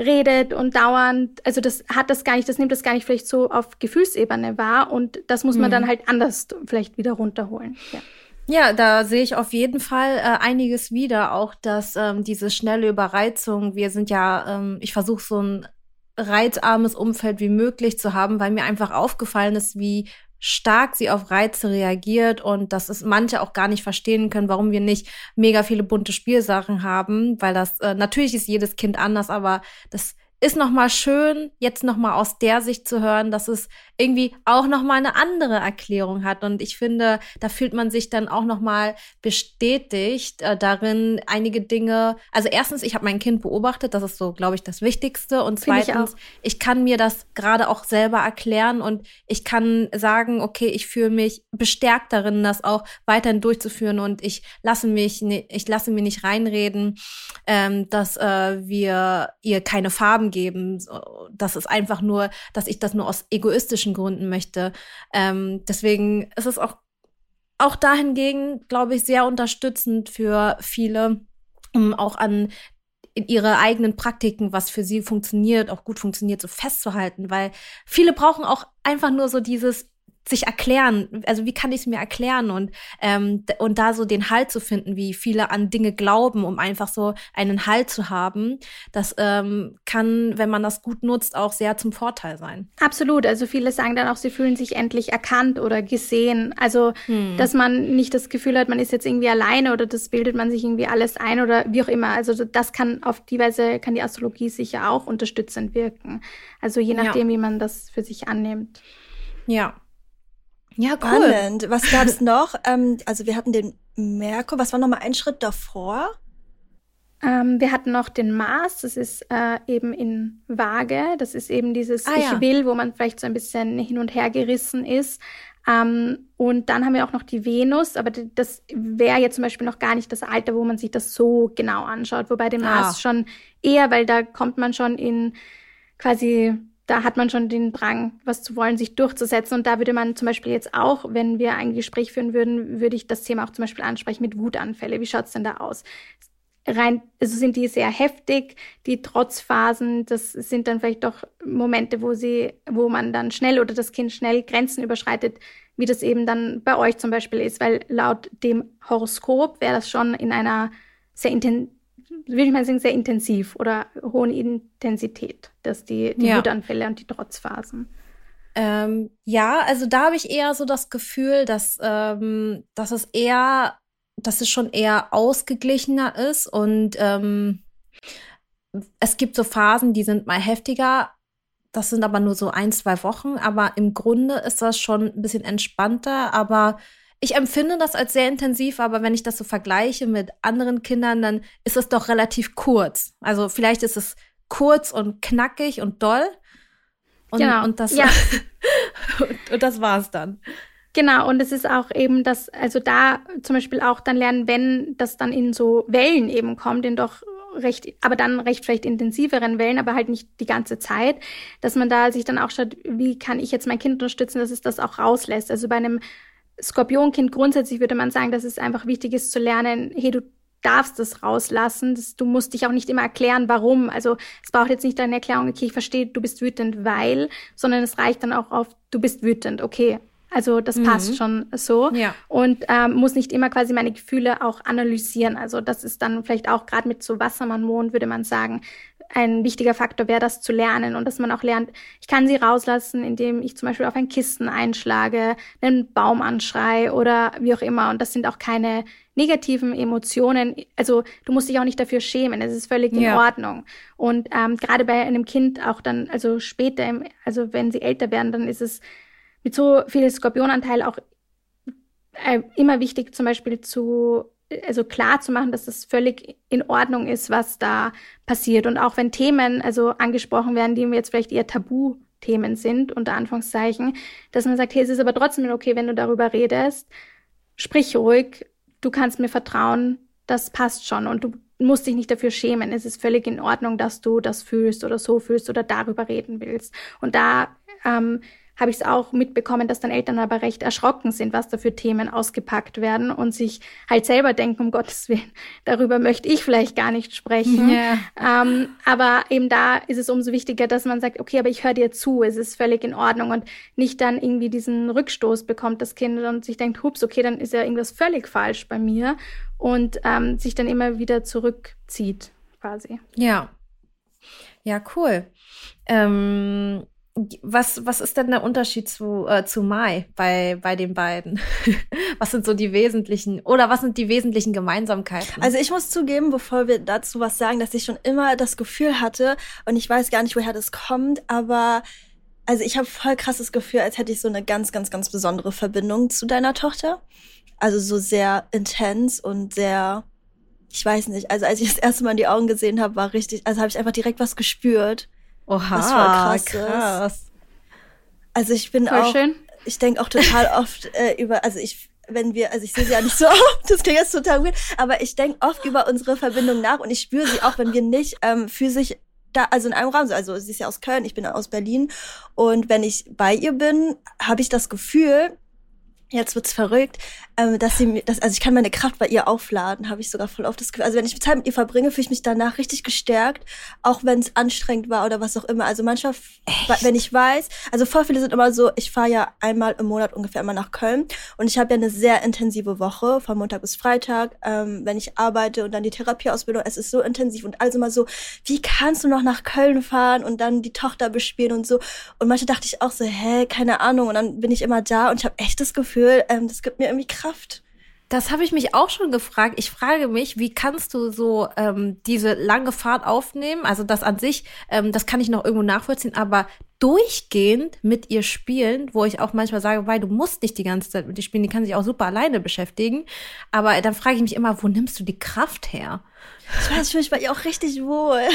redet und dauernd, also das hat das gar nicht, das nimmt das gar nicht vielleicht so auf Gefühlsebene wahr und das muss man mhm. dann halt anders vielleicht wieder runterholen. Ja. Ja, da sehe ich auf jeden Fall äh, einiges wieder. Auch dass ähm, diese schnelle Überreizung, wir sind ja, ähm, ich versuche so ein reizarmes Umfeld wie möglich zu haben, weil mir einfach aufgefallen ist, wie stark sie auf Reize reagiert und dass es manche auch gar nicht verstehen können, warum wir nicht mega viele bunte Spielsachen haben, weil das äh, natürlich ist jedes Kind anders, aber das ist noch mal schön, jetzt noch mal aus der Sicht zu hören, dass es irgendwie auch noch mal eine andere Erklärung hat. Und ich finde, da fühlt man sich dann auch noch mal bestätigt äh, darin, einige Dinge. Also erstens, ich habe mein Kind beobachtet, das ist so, glaube ich, das Wichtigste. Und zweitens, ich, ich, kann mir das gerade auch selber erklären und ich kann sagen, okay, ich fühle mich bestärkt darin, das auch weiterhin durchzuführen und ich lasse mich, ich lasse mir nicht reinreden, ähm, dass äh, wir ihr keine Farben geben. Das ist einfach nur, dass ich das nur aus egoistischen Gründen möchte. Ähm, deswegen ist es auch, auch dahingegen, glaube ich, sehr unterstützend für viele, um auch an ihre eigenen Praktiken, was für sie funktioniert, auch gut funktioniert, so festzuhalten, weil viele brauchen auch einfach nur so dieses sich erklären, also wie kann ich es mir erklären und ähm, und da so den Halt zu finden, wie viele an Dinge glauben, um einfach so einen Halt zu haben, das ähm, kann, wenn man das gut nutzt, auch sehr zum Vorteil sein. Absolut, also viele sagen dann auch, sie fühlen sich endlich erkannt oder gesehen, also hm. dass man nicht das Gefühl hat, man ist jetzt irgendwie alleine oder das bildet man sich irgendwie alles ein oder wie auch immer, also das kann auf die Weise kann die Astrologie sicher auch unterstützend wirken, also je nachdem, ja. wie man das für sich annimmt. Ja. Ja, cool. Spannend. Was gab's <laughs> noch? ähm, also wir hatten den Merkur. Was war noch mal ein Schritt davor? Ähm, wir hatten noch den Mars. Das ist äh, eben in Waage. Das ist eben dieses ah, Ich ja. will, wo man vielleicht so ein bisschen hin und her gerissen ist. Ähm, und dann haben wir auch noch die Venus, aber das wäre jetzt zum Beispiel noch gar nicht das Alter, wo man sich das so genau anschaut. Wobei den Mars ah. schon eher, weil da kommt man schon in quasi da hat man schon den Drang, was zu wollen, sich durchzusetzen. Und da würde man zum Beispiel jetzt auch, wenn wir ein Gespräch führen würden, würde ich das Thema auch zum Beispiel ansprechen mit Wutanfälle. Wie schaut's denn da aus? Rein, also sind die sehr heftig, die Trotzphasen, das sind dann vielleicht doch Momente, wo sie, wo man dann schnell oder das Kind schnell Grenzen überschreitet, wie das eben dann bei euch zum Beispiel ist, weil laut dem Horoskop wäre das schon in einer sehr intensiven würde ich mal sagen, sehr intensiv oder hohen Intensität, dass die, die ja. Wutanfälle und die Trotzphasen. Ähm, ja, also da habe ich eher so das Gefühl, dass, ähm, dass es eher, dass es schon eher ausgeglichener ist und ähm, es gibt so Phasen, die sind mal heftiger. Das sind aber nur so ein, zwei Wochen. Aber im Grunde ist das schon ein bisschen entspannter. Aber ich empfinde das als sehr intensiv, aber wenn ich das so vergleiche mit anderen Kindern, dann ist es doch relativ kurz. Also vielleicht ist es kurz und knackig und doll. Und, genau. und das ja. <laughs> und, und das war's dann. Genau, und es ist auch eben das, also da zum Beispiel auch dann lernen, wenn das dann in so Wellen eben kommt, in doch recht, aber dann recht vielleicht intensiveren Wellen, aber halt nicht die ganze Zeit, dass man da sich dann auch schaut, wie kann ich jetzt mein Kind unterstützen, dass es das auch rauslässt. Also bei einem Skorpionkind grundsätzlich würde man sagen, dass es einfach wichtig ist zu lernen, hey, du darfst es rauslassen. Das, du musst dich auch nicht immer erklären, warum. Also es braucht jetzt nicht deine Erklärung, okay, ich verstehe, du bist wütend, weil, sondern es reicht dann auch auf, du bist wütend, okay. Also das mhm. passt schon so. Ja. Und ähm, muss nicht immer quasi meine Gefühle auch analysieren. Also das ist dann vielleicht auch gerade mit so Wassermann-Mond, würde man sagen, ein wichtiger Faktor wäre, das zu lernen und dass man auch lernt, ich kann sie rauslassen, indem ich zum Beispiel auf ein Kissen einschlage, einen Baum anschrei oder wie auch immer. Und das sind auch keine negativen Emotionen. Also du musst dich auch nicht dafür schämen. Es ist völlig in ja. Ordnung. Und ähm, gerade bei einem Kind auch dann, also später, im, also wenn sie älter werden, dann ist es mit so viel Skorpionanteil auch äh, immer wichtig, zum Beispiel zu also klar zu machen, dass das völlig in Ordnung ist, was da passiert. Und auch wenn Themen also angesprochen werden, die jetzt vielleicht eher Tabuthemen sind, unter Anführungszeichen, dass man sagt, hey, es ist aber trotzdem okay, wenn du darüber redest, sprich ruhig, du kannst mir vertrauen, das passt schon und du musst dich nicht dafür schämen. Es ist völlig in Ordnung, dass du das fühlst oder so fühlst oder darüber reden willst. Und da ähm, habe ich es auch mitbekommen, dass dann Eltern aber recht erschrocken sind, was da für Themen ausgepackt werden und sich halt selber denken, um Gottes Willen, <laughs> darüber möchte ich vielleicht gar nicht sprechen. Yeah. Ähm, aber eben da ist es umso wichtiger, dass man sagt, okay, aber ich höre dir zu, es ist völlig in Ordnung und nicht dann irgendwie diesen Rückstoß bekommt das Kind und sich denkt, hups, okay, dann ist ja irgendwas völlig falsch bei mir und ähm, sich dann immer wieder zurückzieht, quasi. Ja. Ja, cool. Ähm was, was ist denn der Unterschied zu, äh, zu Mai bei, bei den beiden? <laughs> was sind so die wesentlichen, oder was sind die wesentlichen Gemeinsamkeiten? Also ich muss zugeben, bevor wir dazu was sagen, dass ich schon immer das Gefühl hatte, und ich weiß gar nicht, woher das kommt, aber also ich habe voll krasses Gefühl, als hätte ich so eine ganz, ganz, ganz besondere Verbindung zu deiner Tochter. Also so sehr intens und sehr, ich weiß nicht, also als ich das erste Mal in die Augen gesehen habe, war richtig, also habe ich einfach direkt was gespürt. Oha, was voll krass, krass. Ist. Also ich bin voll auch, schön. ich denke auch total <laughs> oft äh, über, also ich, wenn wir, also ich sehe sie ja nicht so oft, das klingt jetzt total weird, aber ich denke oft über unsere Verbindung nach und ich spüre sie auch, wenn wir nicht ähm, physisch da, also in einem Raum, also sie ist ja aus Köln, ich bin aus Berlin und wenn ich bei ihr bin, habe ich das Gefühl, jetzt wird's verrückt, ähm, dass sie mir, dass, also ich kann meine Kraft bei ihr aufladen, habe ich sogar voll oft das Gefühl. Also wenn ich Zeit mit ihr verbringe, fühle ich mich danach richtig gestärkt, auch wenn es anstrengend war oder was auch immer. Also manchmal, Echt? wenn ich weiß, also voll viele sind immer so, ich fahre ja einmal im Monat ungefähr immer nach Köln und ich habe ja eine sehr intensive Woche, von Montag bis Freitag, ähm, wenn ich arbeite und dann die Therapieausbildung, es ist so intensiv und alles immer so, wie kannst du noch nach Köln fahren und dann die Tochter bespielen und so. Und manchmal dachte ich auch so, hä, keine Ahnung. Und dann bin ich immer da und ich habe echt das Gefühl, ähm, das gibt mir irgendwie Kraft. Das habe ich mich auch schon gefragt. Ich frage mich, wie kannst du so ähm, diese lange Fahrt aufnehmen? Also das an sich, ähm, das kann ich noch irgendwo nachvollziehen, aber durchgehend mit ihr spielen, wo ich auch manchmal sage, weil du musst nicht die ganze Zeit mit ihr spielen, die kann sich auch super alleine beschäftigen. Aber dann frage ich mich immer, wo nimmst du die Kraft her? Ich weiß, ich fühle mich bei ihr auch richtig wohl. <laughs>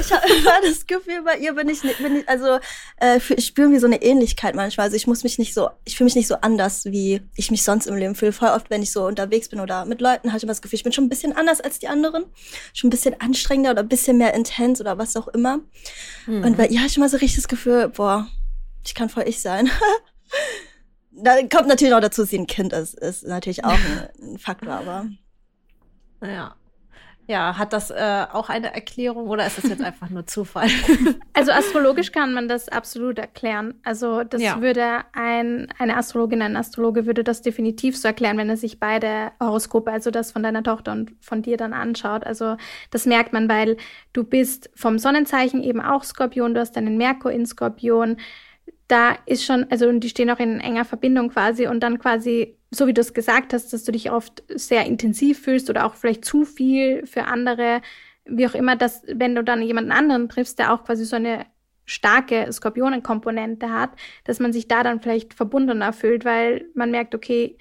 Ich habe immer das Gefühl, bei ihr bin ich, bin ich also äh, ich spüre wie so eine Ähnlichkeit manchmal. Also ich muss mich nicht so, ich fühle mich nicht so anders, wie ich mich sonst im Leben fühle. Voll oft, wenn ich so unterwegs bin oder mit Leuten, habe ich immer das Gefühl, ich bin schon ein bisschen anders als die anderen. Schon ein bisschen anstrengender oder ein bisschen mehr intens oder was auch immer. Mhm. Und bei ihr habe ich immer so richtig das Gefühl, boah, ich kann voll ich sein. <laughs> da kommt natürlich auch dazu, dass sie ein Kind ist, ist natürlich auch ein, <laughs> ein Faktor, aber. Ja. Ja, hat das äh, auch eine Erklärung oder ist das jetzt einfach nur Zufall? <laughs> Also astrologisch kann man das absolut erklären. Also das ja. würde ein, eine Astrologin, ein Astrologe würde das definitiv so erklären, wenn er sich beide Horoskope, also das von deiner Tochter und von dir dann anschaut. Also das merkt man, weil du bist vom Sonnenzeichen eben auch Skorpion, du hast deinen Merkur in Skorpion. Da ist schon, also die stehen auch in enger Verbindung quasi und dann quasi so wie du es gesagt hast, dass du dich oft sehr intensiv fühlst oder auch vielleicht zu viel für andere, wie auch immer, dass wenn du dann jemanden anderen triffst, der auch quasi so eine starke Skorpionenkomponente hat, dass man sich da dann vielleicht verbundener fühlt, weil man merkt, okay,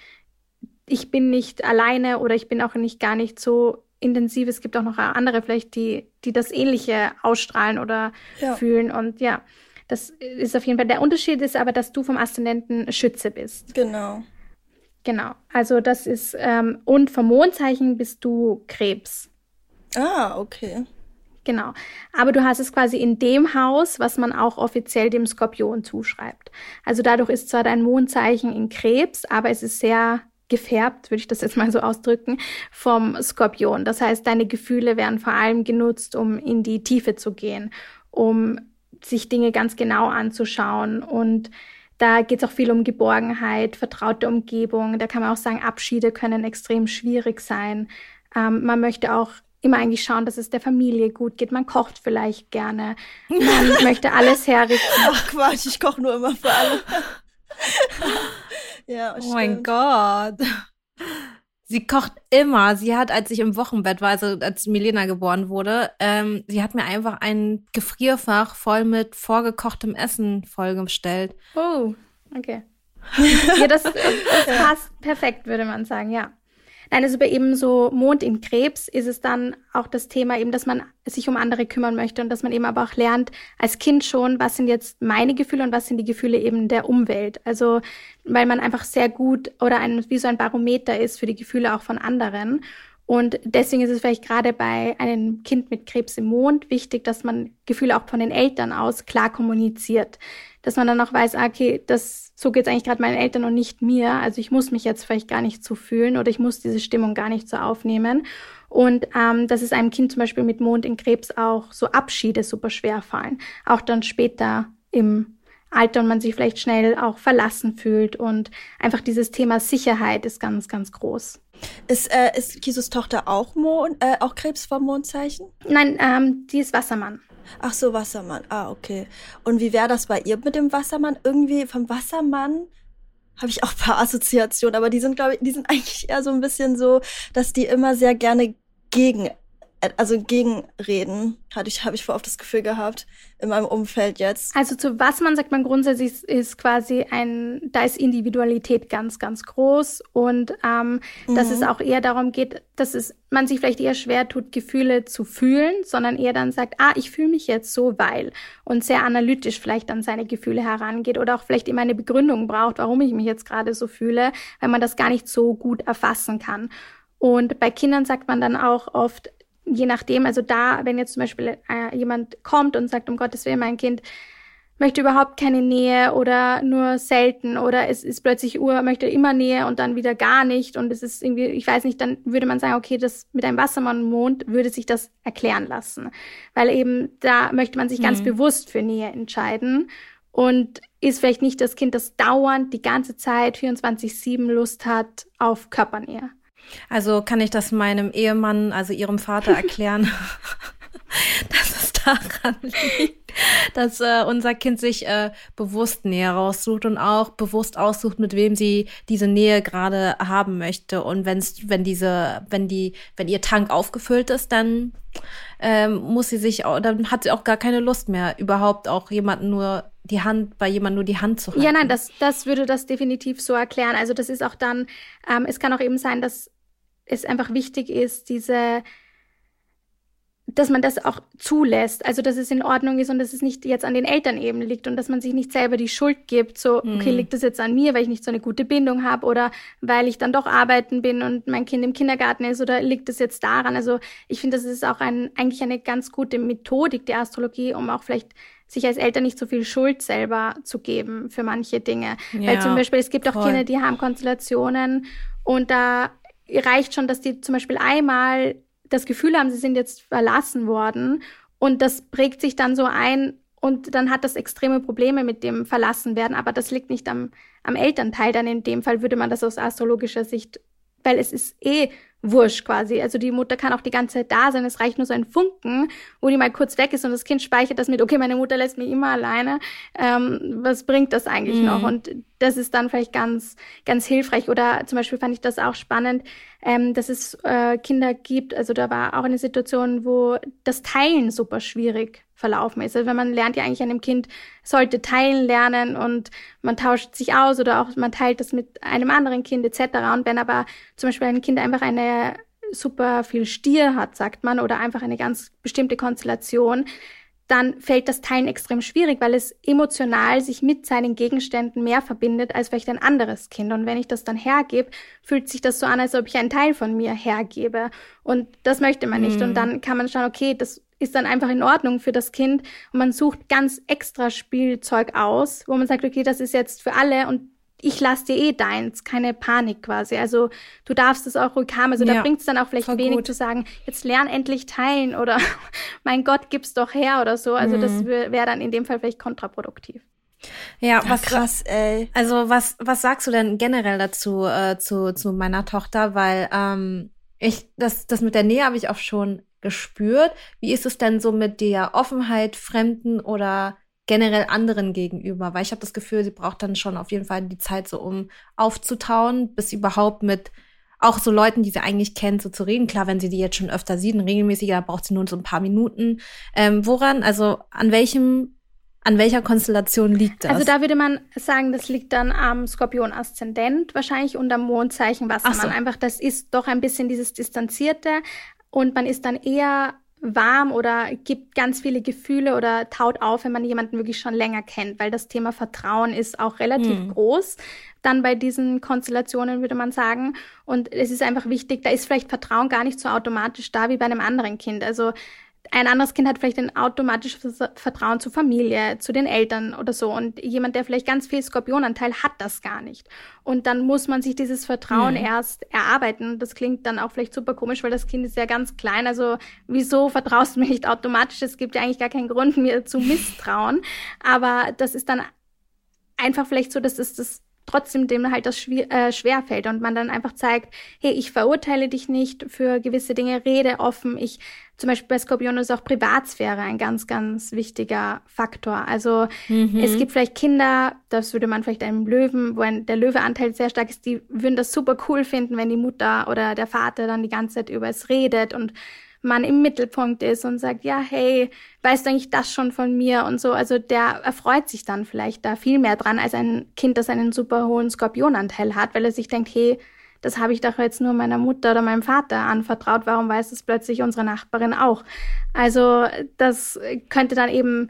ich bin nicht alleine oder ich bin auch nicht gar nicht so intensiv. Es gibt auch noch andere vielleicht, die, die das Ähnliche ausstrahlen oder ja. fühlen und ja. Das ist auf jeden Fall. Der Unterschied ist aber, dass du vom Aszendenten Schütze bist. Genau. Genau. Also das ist, ähm, und vom Mondzeichen bist du Krebs. Ah, okay. Genau. Aber du hast es quasi in dem Haus, was man auch offiziell dem Skorpion zuschreibt. Also dadurch ist zwar dein Mondzeichen in Krebs, aber es ist sehr gefärbt, würde ich das jetzt mal so ausdrücken, vom Skorpion. Das heißt, deine Gefühle werden vor allem genutzt, um in die Tiefe zu gehen, um sich Dinge ganz genau anzuschauen und da geht es auch viel um Geborgenheit, vertraute Umgebung. Da kann man auch sagen, Abschiede können extrem schwierig sein. Ähm, man möchte auch immer eigentlich schauen, dass es der Familie gut geht. Man kocht vielleicht gerne. Man <laughs> möchte alles herrichten. Ach Quatsch, ich koche nur immer für alle. <laughs> ja, oh mein Gott. Sie kocht immer. Sie hat, als ich im Wochenbett war, also als Milena geboren wurde, ähm, sie hat mir einfach ein Gefrierfach voll mit vorgekochtem Essen vollgestellt. Oh, okay. <laughs> ja, das, das passt perfekt, würde man sagen, ja. Nein, also bei eben so Mond in Krebs ist es dann auch das Thema eben, dass man sich um andere kümmern möchte und dass man eben aber auch lernt, als Kind schon, was sind jetzt meine Gefühle und was sind die Gefühle eben der Umwelt. Also, weil man einfach sehr gut oder ein, wie so ein Barometer ist für die Gefühle auch von anderen. Und deswegen ist es vielleicht gerade bei einem Kind mit Krebs im Mond wichtig, dass man Gefühle auch von den Eltern aus klar kommuniziert. Dass man dann auch weiß, ah, okay, das, so geht's eigentlich gerade meinen Eltern und nicht mir. Also ich muss mich jetzt vielleicht gar nicht so fühlen oder ich muss diese Stimmung gar nicht so aufnehmen. Und ähm, dass es einem Kind zum Beispiel mit Mond in Krebs auch so Abschiede super schwer fallen. Auch dann später im Alter und man sich vielleicht schnell auch verlassen fühlt. Und einfach dieses Thema Sicherheit ist ganz, ganz groß. Ist, äh, ist Kisus Tochter auch, Mond, äh, auch Krebs vom Mondzeichen? Nein, ähm, die ist Wassermann. Ach so, Wassermann. Ah, okay. Und wie wäre das bei ihr mit dem Wassermann? Irgendwie vom Wassermann habe ich auch ein paar Assoziationen, aber die sind, glaube ich, die sind <laughs> eigentlich eher so ein bisschen so, dass die immer sehr gerne gegen also gegenreden, hatte ich, habe ich vor oft das Gefühl gehabt, in meinem Umfeld jetzt. Also zu was man sagt man grundsätzlich ist, ist quasi ein, da ist Individualität ganz, ganz groß und ähm, mhm. dass es auch eher darum geht, dass es man sich vielleicht eher schwer tut, Gefühle zu fühlen, sondern eher dann sagt, ah, ich fühle mich jetzt so, weil und sehr analytisch vielleicht an seine Gefühle herangeht oder auch vielleicht immer eine Begründung braucht, warum ich mich jetzt gerade so fühle, weil man das gar nicht so gut erfassen kann. Und bei Kindern sagt man dann auch oft, je nachdem, also da, wenn jetzt zum Beispiel äh, jemand kommt und sagt, um Gottes Willen, mein Kind möchte überhaupt keine Nähe oder nur selten oder es ist plötzlich Uhr, möchte immer Nähe und dann wieder gar nicht und es ist irgendwie, ich weiß nicht, dann würde man sagen, okay, das mit einem Wassermann-Mond würde sich das erklären lassen, weil eben da möchte man sich mhm. ganz bewusst für Nähe entscheiden und ist vielleicht nicht das Kind, das dauernd die ganze Zeit 24/7 Lust hat auf Körpernähe. Also kann ich das meinem Ehemann, also ihrem Vater erklären, <laughs> dass es daran liegt, dass äh, unser Kind sich äh, bewusst Nähe raussucht und auch bewusst aussucht, mit wem sie diese Nähe gerade haben möchte. Und wenn's, wenn diese, wenn die, wenn ihr Tank aufgefüllt ist, dann ähm, muss sie sich, auch, dann hat sie auch gar keine Lust mehr, überhaupt auch jemanden nur die Hand, bei jemandem nur die Hand zu halten. Ja, nein, das, das würde das definitiv so erklären. Also das ist auch dann, ähm, es kann auch eben sein, dass es einfach wichtig ist, diese, dass man das auch zulässt, also dass es in Ordnung ist und dass es nicht jetzt an den Eltern eben liegt und dass man sich nicht selber die Schuld gibt, so, okay, mhm. liegt das jetzt an mir, weil ich nicht so eine gute Bindung habe oder weil ich dann doch arbeiten bin und mein Kind im Kindergarten ist oder liegt es jetzt daran? Also ich finde, das ist auch ein, eigentlich eine ganz gute Methodik der Astrologie, um auch vielleicht sich als Eltern nicht so viel Schuld selber zu geben für manche Dinge. Ja, weil zum Beispiel, es gibt auch Kinder, die haben Konstellationen und da reicht schon, dass die zum Beispiel einmal das Gefühl haben, sie sind jetzt verlassen worden und das prägt sich dann so ein und dann hat das extreme Probleme mit dem verlassen werden, aber das liegt nicht am, am Elternteil. Dann in dem Fall würde man das aus astrologischer Sicht, weil es ist eh wurscht quasi. Also die Mutter kann auch die ganze Zeit da sein. Es reicht nur so ein Funken, wo die mal kurz weg ist und das Kind speichert das mit, okay, meine Mutter lässt mich immer alleine. Ähm, was bringt das eigentlich mhm. noch? Und das ist dann vielleicht ganz, ganz hilfreich. Oder zum Beispiel fand ich das auch spannend, ähm, dass es äh, Kinder gibt. Also da war auch eine Situation, wo das Teilen super schwierig verlaufen ist. Also wenn man lernt ja eigentlich einem Kind, sollte teilen lernen und man tauscht sich aus oder auch man teilt das mit einem anderen Kind etc. Und wenn aber zum Beispiel ein Kind einfach eine super viel Stier hat, sagt man, oder einfach eine ganz bestimmte Konstellation, dann fällt das Teilen extrem schwierig, weil es emotional sich mit seinen Gegenständen mehr verbindet als vielleicht ein anderes Kind. Und wenn ich das dann hergebe, fühlt sich das so an, als ob ich einen Teil von mir hergebe. Und das möchte man nicht. Mhm. Und dann kann man schauen, okay, das ist dann einfach in Ordnung für das Kind. Und man sucht ganz extra Spielzeug aus, wo man sagt, okay, das ist jetzt für alle und ich lasse dir eh deins, keine Panik quasi. Also du darfst es auch ruhig haben. Also ja, da bringt es dann auch vielleicht wenig gut. zu sagen, jetzt lern endlich teilen oder <laughs> mein Gott, gib's doch her oder so. Also mhm. das wäre dann in dem Fall vielleicht kontraproduktiv. Ja, was krass, ey. Also was was sagst du denn generell dazu äh, zu zu meiner Tochter, weil ähm, ich das das mit der Nähe habe ich auch schon gespürt. Wie ist es denn so mit der Offenheit Fremden oder generell anderen gegenüber, weil ich habe das Gefühl, sie braucht dann schon auf jeden Fall die Zeit so, um aufzutauen, bis überhaupt mit auch so Leuten, die sie eigentlich kennt, so zu reden. Klar, wenn sie die jetzt schon öfter sieht und regelmäßiger, braucht sie nur so ein paar Minuten. Ähm, woran, also an welchem, an welcher Konstellation liegt das? Also da würde man sagen, das liegt dann am Skorpion-Aszendent wahrscheinlich und am Mondzeichen Wassermann. So. Einfach, das ist doch ein bisschen dieses Distanzierte und man ist dann eher warm oder gibt ganz viele Gefühle oder taut auf, wenn man jemanden wirklich schon länger kennt, weil das Thema Vertrauen ist auch relativ hm. groß. Dann bei diesen Konstellationen würde man sagen. Und es ist einfach wichtig, da ist vielleicht Vertrauen gar nicht so automatisch da wie bei einem anderen Kind. Also ein anderes Kind hat vielleicht ein automatisches Vertrauen zur Familie, zu den Eltern oder so. Und jemand, der vielleicht ganz viel Skorpionanteil hat, das gar nicht. Und dann muss man sich dieses Vertrauen mhm. erst erarbeiten. Das klingt dann auch vielleicht super komisch, weil das Kind ist ja ganz klein. Also wieso vertraust du mir nicht automatisch? Es gibt ja eigentlich gar keinen Grund, mir zu misstrauen. Aber das ist dann einfach vielleicht so, dass es das trotzdem dem halt das schwer, äh, schwer fällt und man dann einfach zeigt, hey, ich verurteile dich nicht für gewisse Dinge, rede offen. Ich, zum Beispiel bei Skorpion ist auch Privatsphäre ein ganz, ganz wichtiger Faktor. Also mhm. es gibt vielleicht Kinder, das würde man vielleicht einem Löwen, wo ein, der Löweanteil sehr stark ist, die würden das super cool finden, wenn die Mutter oder der Vater dann die ganze Zeit über es redet und man im Mittelpunkt ist und sagt, ja, hey, weißt du eigentlich das schon von mir und so. Also der erfreut sich dann vielleicht da viel mehr dran als ein Kind, das einen super hohen Skorpionanteil hat, weil er sich denkt, hey, das habe ich doch jetzt nur meiner Mutter oder meinem Vater anvertraut. Warum weiß es plötzlich unsere Nachbarin auch? Also das könnte dann eben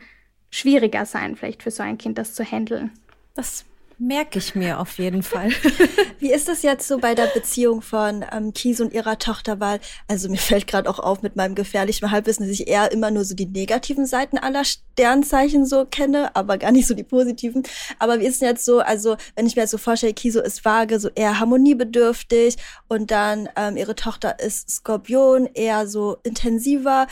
schwieriger sein, vielleicht für so ein Kind, das zu handeln. Das merke ich mir auf jeden Fall. <laughs> Wie ist das jetzt so bei der Beziehung von ähm, Kies und ihrer Tochter? Weil, also mir fällt gerade auch auf mit meinem gefährlichen Halbwissen, dass ich eher immer nur so die negativen Seiten aller Sternzeichen so kenne, aber gar nicht so die positiven. Aber wie ist denn jetzt so, also wenn ich mir jetzt so vorstelle, Kiso ist vage, so eher harmoniebedürftig und dann ähm, ihre Tochter ist Skorpion, eher so intensiver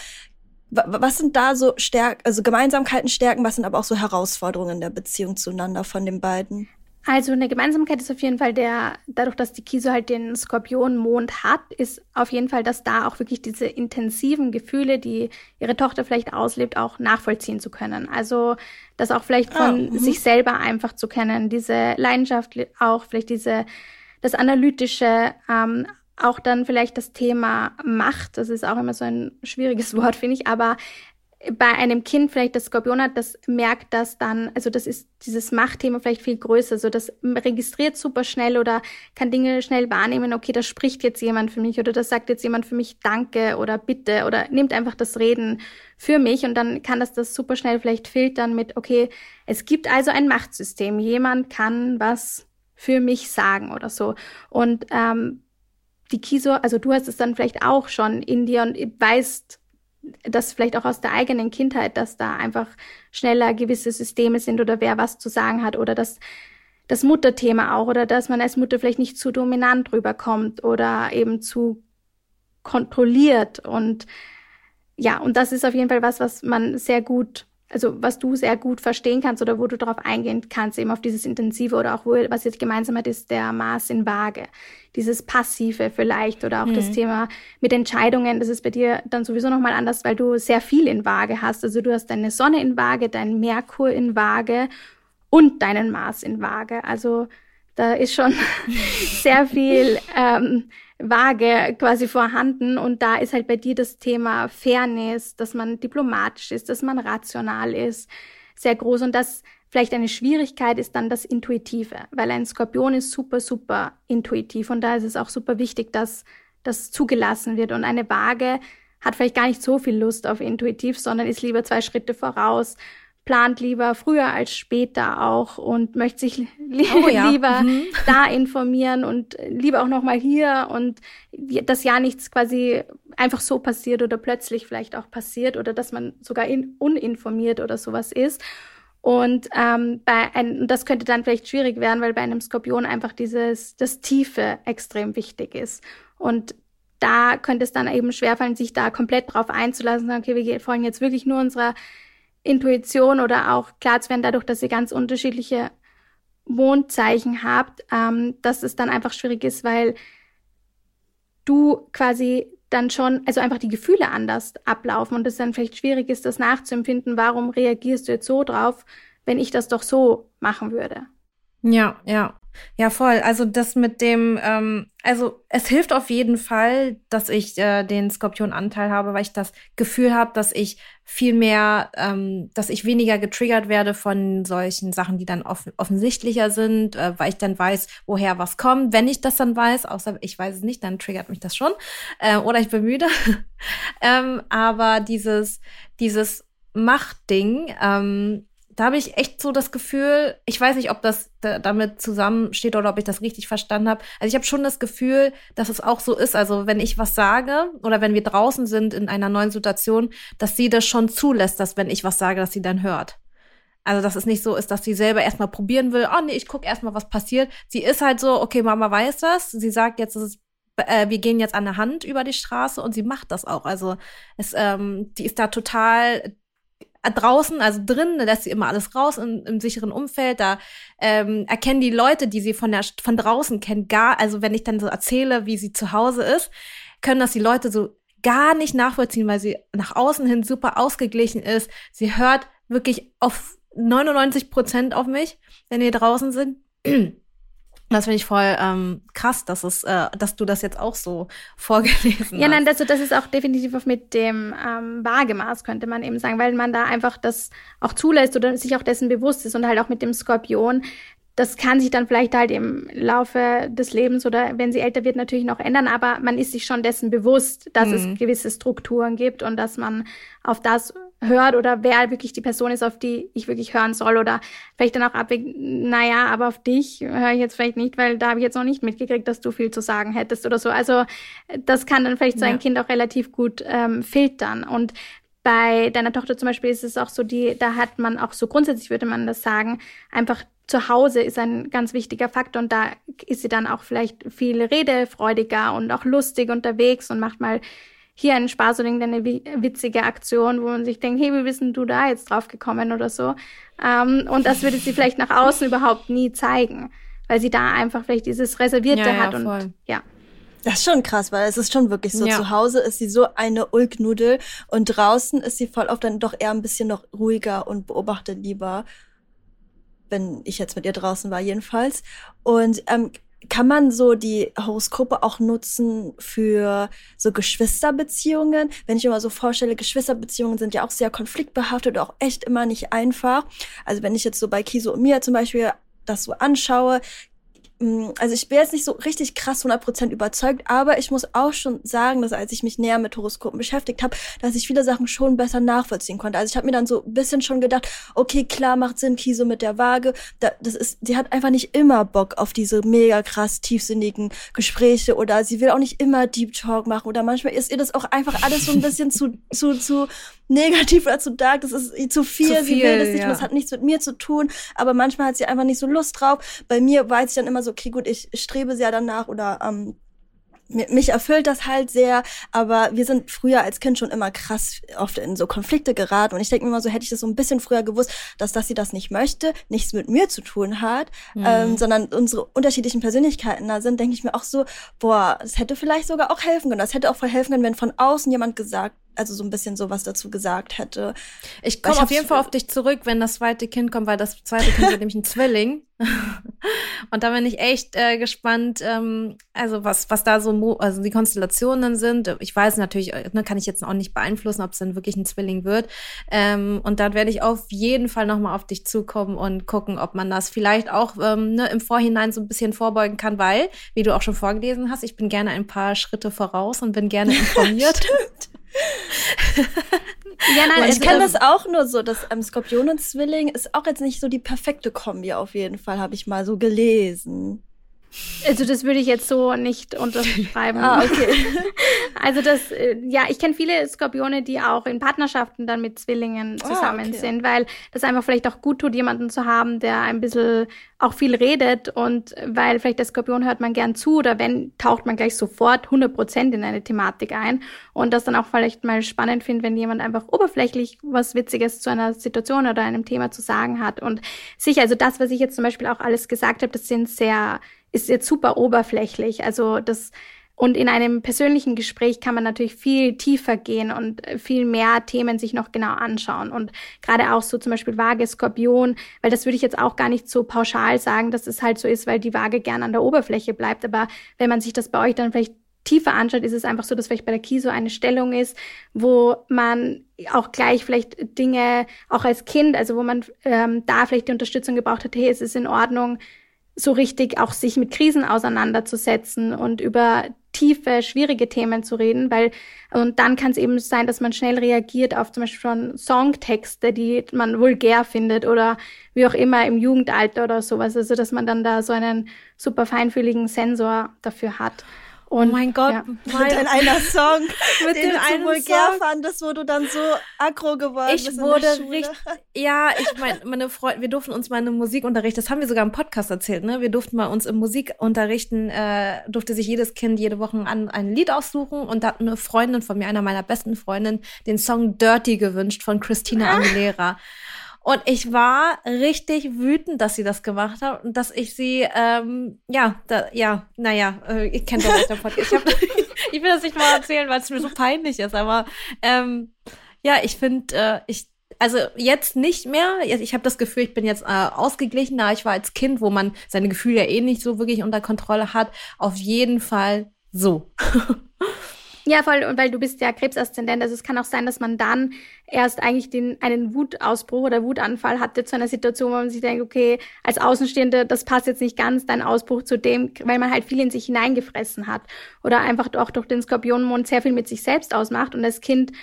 was sind da so Stärken, also Gemeinsamkeiten, Stärken, was sind aber auch so Herausforderungen der Beziehung zueinander von den beiden? Also eine Gemeinsamkeit ist auf jeden Fall der, dadurch, dass die Kiso halt den Skorpionmond hat, ist auf jeden Fall, dass da auch wirklich diese intensiven Gefühle, die ihre Tochter vielleicht auslebt, auch nachvollziehen zu können. Also das auch vielleicht von oh, sich selber einfach zu kennen, diese Leidenschaft auch, vielleicht diese das analytische, ähm, auch dann vielleicht das Thema Macht, das ist auch immer so ein schwieriges <laughs> Wort, finde ich, aber bei einem Kind vielleicht das Skorpion hat, das merkt das dann, also das ist dieses Machtthema vielleicht viel größer, so das registriert super schnell oder kann Dinge schnell wahrnehmen, okay, da spricht jetzt jemand für mich oder das sagt jetzt jemand für mich Danke oder Bitte oder nimmt einfach das Reden für mich und dann kann das das super schnell vielleicht filtern mit, okay, es gibt also ein Machtsystem, jemand kann was für mich sagen oder so. Und ähm, die Kiso, also du hast es dann vielleicht auch schon in dir und weißt das vielleicht auch aus der eigenen Kindheit, dass da einfach schneller gewisse Systeme sind oder wer was zu sagen hat oder dass das Mutterthema auch oder dass man als Mutter vielleicht nicht zu dominant rüberkommt oder eben zu kontrolliert und ja, und das ist auf jeden Fall was, was man sehr gut also was du sehr gut verstehen kannst oder wo du darauf eingehen kannst, eben auf dieses Intensive oder auch wo, was jetzt gemeinsam hat, ist der Maß in Waage. Dieses Passive vielleicht oder auch mhm. das Thema mit Entscheidungen, das ist bei dir dann sowieso nochmal anders, weil du sehr viel in Waage hast. Also du hast deine Sonne in Waage, deinen Merkur in Waage und deinen Mars in Waage. Also da ist schon <laughs> sehr viel ähm, Waage quasi vorhanden. Und da ist halt bei dir das Thema Fairness, dass man diplomatisch ist, dass man rational ist, sehr groß. Und das vielleicht eine Schwierigkeit ist dann das Intuitive, weil ein Skorpion ist super, super intuitiv. Und da ist es auch super wichtig, dass das zugelassen wird. Und eine Waage hat vielleicht gar nicht so viel Lust auf intuitiv, sondern ist lieber zwei Schritte voraus, plant lieber früher als später auch und möchte sich li oh, ja. <laughs> lieber mhm. da informieren und lieber auch noch mal hier und dass ja nichts quasi einfach so passiert oder plötzlich vielleicht auch passiert oder dass man sogar in, uninformiert oder sowas ist. Und ähm, bei ein, das könnte dann vielleicht schwierig werden, weil bei einem Skorpion einfach dieses das Tiefe extrem wichtig ist. Und da könnte es dann eben schwerfallen, sich da komplett drauf einzulassen, sagen, okay, wir folgen jetzt wirklich nur unserer Intuition oder auch klar zu werden, dadurch, dass ihr ganz unterschiedliche Mondzeichen habt, ähm, dass es dann einfach schwierig ist, weil du quasi dann schon, also einfach die Gefühle anders ablaufen und es dann vielleicht schwierig ist, das nachzuempfinden, warum reagierst du jetzt so drauf, wenn ich das doch so machen würde. Ja, ja. Ja, voll. Also das mit dem, ähm, also es hilft auf jeden Fall, dass ich äh, den Skorpion-Anteil habe, weil ich das Gefühl habe, dass ich viel mehr, ähm, dass ich weniger getriggert werde von solchen Sachen, die dann off offensichtlicher sind, äh, weil ich dann weiß, woher was kommt. Wenn ich das dann weiß, außer ich weiß es nicht, dann triggert mich das schon. Äh, oder ich bin müde. <laughs> ähm, aber dieses, dieses Machtding, ähm, da habe ich echt so das Gefühl, ich weiß nicht, ob das da, damit zusammensteht oder ob ich das richtig verstanden habe. Also ich habe schon das Gefühl, dass es auch so ist. Also wenn ich was sage oder wenn wir draußen sind in einer neuen Situation, dass sie das schon zulässt, dass wenn ich was sage, dass sie dann hört. Also dass es nicht so ist, dass sie selber erstmal probieren will, oh nee, ich gucke erstmal, was passiert. Sie ist halt so, okay, Mama weiß das. Sie sagt jetzt, ist äh, wir gehen jetzt an der Hand über die Straße und sie macht das auch. Also es, ähm, die ist da total draußen, also drin, lässt sie immer alles raus in, im sicheren Umfeld. Da ähm, erkennen die Leute, die sie von der von draußen kennen, gar, also wenn ich dann so erzähle, wie sie zu Hause ist, können das die Leute so gar nicht nachvollziehen, weil sie nach außen hin super ausgeglichen ist. Sie hört wirklich auf 99 Prozent auf mich, wenn wir draußen sind. Das finde ich voll ähm, krass, dass es, äh, dass du das jetzt auch so <laughs> vorgelesen hast. Ja, nein, das, das ist auch definitiv mit dem ähm, Waagemaß, könnte man eben sagen, weil man da einfach das auch zulässt oder sich auch dessen bewusst ist und halt auch mit dem Skorpion. Das kann sich dann vielleicht halt im Laufe des Lebens oder wenn sie älter wird natürlich noch ändern, aber man ist sich schon dessen bewusst, dass mhm. es gewisse Strukturen gibt und dass man auf das hört oder wer wirklich die Person ist, auf die ich wirklich hören soll oder vielleicht dann auch abwägen, naja, aber auf dich höre ich jetzt vielleicht nicht, weil da habe ich jetzt noch nicht mitgekriegt, dass du viel zu sagen hättest oder so. Also das kann dann vielleicht so ein Kind auch relativ gut ähm, filtern und bei deiner Tochter zum Beispiel ist es auch so, die, da hat man auch so grundsätzlich würde man das sagen, einfach zu Hause ist ein ganz wichtiger Faktor und da ist sie dann auch vielleicht viel redefreudiger und auch lustig unterwegs und macht mal hier einen Spaß oder irgendeine witzige Aktion, wo man sich denkt, hey, wie bist denn du da jetzt drauf gekommen oder so. Ähm, und das würde sie vielleicht nach außen überhaupt nie zeigen, weil sie da einfach vielleicht dieses Reservierte ja, ja, hat und voll. ja. Das ist schon krass, weil es ist schon wirklich so. Ja. Zu Hause ist sie so eine Ulknudel und draußen ist sie voll oft dann doch eher ein bisschen noch ruhiger und beobachtet lieber. Wenn ich jetzt mit ihr draußen war, jedenfalls. Und ähm, kann man so die Horoskope auch nutzen für so Geschwisterbeziehungen? Wenn ich mir mal so vorstelle, Geschwisterbeziehungen sind ja auch sehr konfliktbehaftet und auch echt immer nicht einfach. Also wenn ich jetzt so bei Kiso und Mia zum Beispiel das so anschaue, also ich bin jetzt nicht so richtig krass 100% überzeugt, aber ich muss auch schon sagen, dass als ich mich näher mit Horoskopen beschäftigt habe, dass ich viele Sachen schon besser nachvollziehen konnte. Also ich habe mir dann so ein bisschen schon gedacht, okay, klar macht Sinn, Kiso mit der Waage. das ist, sie hat einfach nicht immer Bock auf diese mega krass tiefsinnigen Gespräche oder sie will auch nicht immer Deep Talk machen oder manchmal ist ihr das auch einfach alles so ein bisschen zu, zu, zu negativ oder zu dark. Das ist zu viel, zu viel sie will das nicht, ja. das hat nichts mit mir zu tun, aber manchmal hat sie einfach nicht so Lust drauf. Bei mir weiß ich dann immer so, okay, gut, ich strebe sehr danach oder ähm, mich erfüllt das halt sehr, aber wir sind früher als Kind schon immer krass oft in so Konflikte geraten und ich denke mir immer so, hätte ich das so ein bisschen früher gewusst, dass dass sie das nicht möchte, nichts mit mir zu tun hat, mhm. ähm, sondern unsere unterschiedlichen Persönlichkeiten da sind, denke ich mir auch so, boah, das hätte vielleicht sogar auch helfen können. Das hätte auch voll helfen können, wenn von außen jemand gesagt also so ein bisschen sowas dazu gesagt hätte. Ich komme auf jeden Fall auf dich zurück, wenn das zweite Kind kommt, weil das zweite Kind wird <laughs> nämlich ein Zwilling. <laughs> Und da bin ich echt äh, gespannt, ähm, also was, was da so, also die Konstellationen sind. Ich weiß natürlich, äh, ne, kann ich jetzt auch nicht beeinflussen, ob es dann wirklich ein Zwilling wird. Ähm, und dann werde ich auf jeden Fall nochmal auf dich zukommen und gucken, ob man das vielleicht auch ähm, ne, im Vorhinein so ein bisschen vorbeugen kann, weil, wie du auch schon vorgelesen hast, ich bin gerne ein paar Schritte voraus und bin gerne <laughs> informiert. Stimmt. <laughs> ja, nein, ich kenne das auch nur so, dass ähm, Skorpion und Zwilling ist auch jetzt nicht so die perfekte Kombi auf jeden Fall, habe ich mal so gelesen. Also das würde ich jetzt so nicht unterschreiben. <laughs> ah, okay. <laughs> Also das, äh, ja, ich kenne viele Skorpione, die auch in Partnerschaften dann mit Zwillingen ah, zusammen ah, okay. sind, weil das einfach vielleicht auch gut tut, jemanden zu haben, der ein bisschen auch viel redet und weil vielleicht der Skorpion hört man gern zu oder wenn, taucht man gleich sofort 100 Prozent in eine Thematik ein und das dann auch vielleicht mal spannend findet, wenn jemand einfach oberflächlich was Witziges zu einer Situation oder einem Thema zu sagen hat und sicher, also das, was ich jetzt zum Beispiel auch alles gesagt habe, das sind sehr ist jetzt super oberflächlich. Also das und in einem persönlichen Gespräch kann man natürlich viel tiefer gehen und viel mehr Themen sich noch genau anschauen. Und gerade auch so zum Beispiel Waage, Skorpion, weil das würde ich jetzt auch gar nicht so pauschal sagen, dass es halt so ist, weil die Waage gern an der Oberfläche bleibt. Aber wenn man sich das bei euch dann vielleicht tiefer anschaut, ist es einfach so, dass vielleicht bei der KISO eine Stellung ist, wo man auch gleich vielleicht Dinge, auch als Kind, also wo man ähm, da vielleicht die Unterstützung gebraucht hat, hey, es ist in Ordnung, so richtig auch sich mit Krisen auseinanderzusetzen und über tiefe, schwierige Themen zu reden, weil und dann kann es eben sein, dass man schnell reagiert auf zum Beispiel schon Songtexte, die man vulgär findet oder wie auch immer im Jugendalter oder sowas. Also dass man dann da so einen super feinfühligen Sensor dafür hat. Und, oh mein Gott, ja. mit in einer Song, <laughs> mit den du einen vulgär Song. fandest, wo du dann so aggro geworden ich bist. Ich wurde richtig, <laughs> ja, ich meine, meine Freunde, wir durften uns mal in Musikunterricht, das haben wir sogar im Podcast erzählt, ne? Wir durften mal uns im Musikunterrichten, äh, durfte sich jedes Kind jede Woche an ein Lied aussuchen und da hat eine Freundin von mir, einer meiner besten Freundinnen, den Song Dirty gewünscht von Christina <laughs> Aguilera. Und ich war richtig wütend, dass sie das gemacht hat und dass ich sie, ähm, ja, da, ja, naja, äh, ihr kennt doch nicht Podcast. Ich, hab, <laughs> ich will das nicht mal erzählen, weil es mir so peinlich ist, aber ähm, ja, ich finde, äh, ich also jetzt nicht mehr. Ich habe das Gefühl, ich bin jetzt äh, ausgeglichener. Ich war als Kind, wo man seine Gefühle ja eh nicht so wirklich unter Kontrolle hat. Auf jeden Fall so. <laughs> Ja, voll, und weil du bist ja Krebsaszendent, also es kann auch sein, dass man dann erst eigentlich den, einen Wutausbruch oder Wutanfall hatte zu einer Situation, wo man sich denkt, okay, als Außenstehende, das passt jetzt nicht ganz, dein Ausbruch zu dem, weil man halt viel in sich hineingefressen hat oder einfach auch durch den Skorpionmond sehr viel mit sich selbst ausmacht und das Kind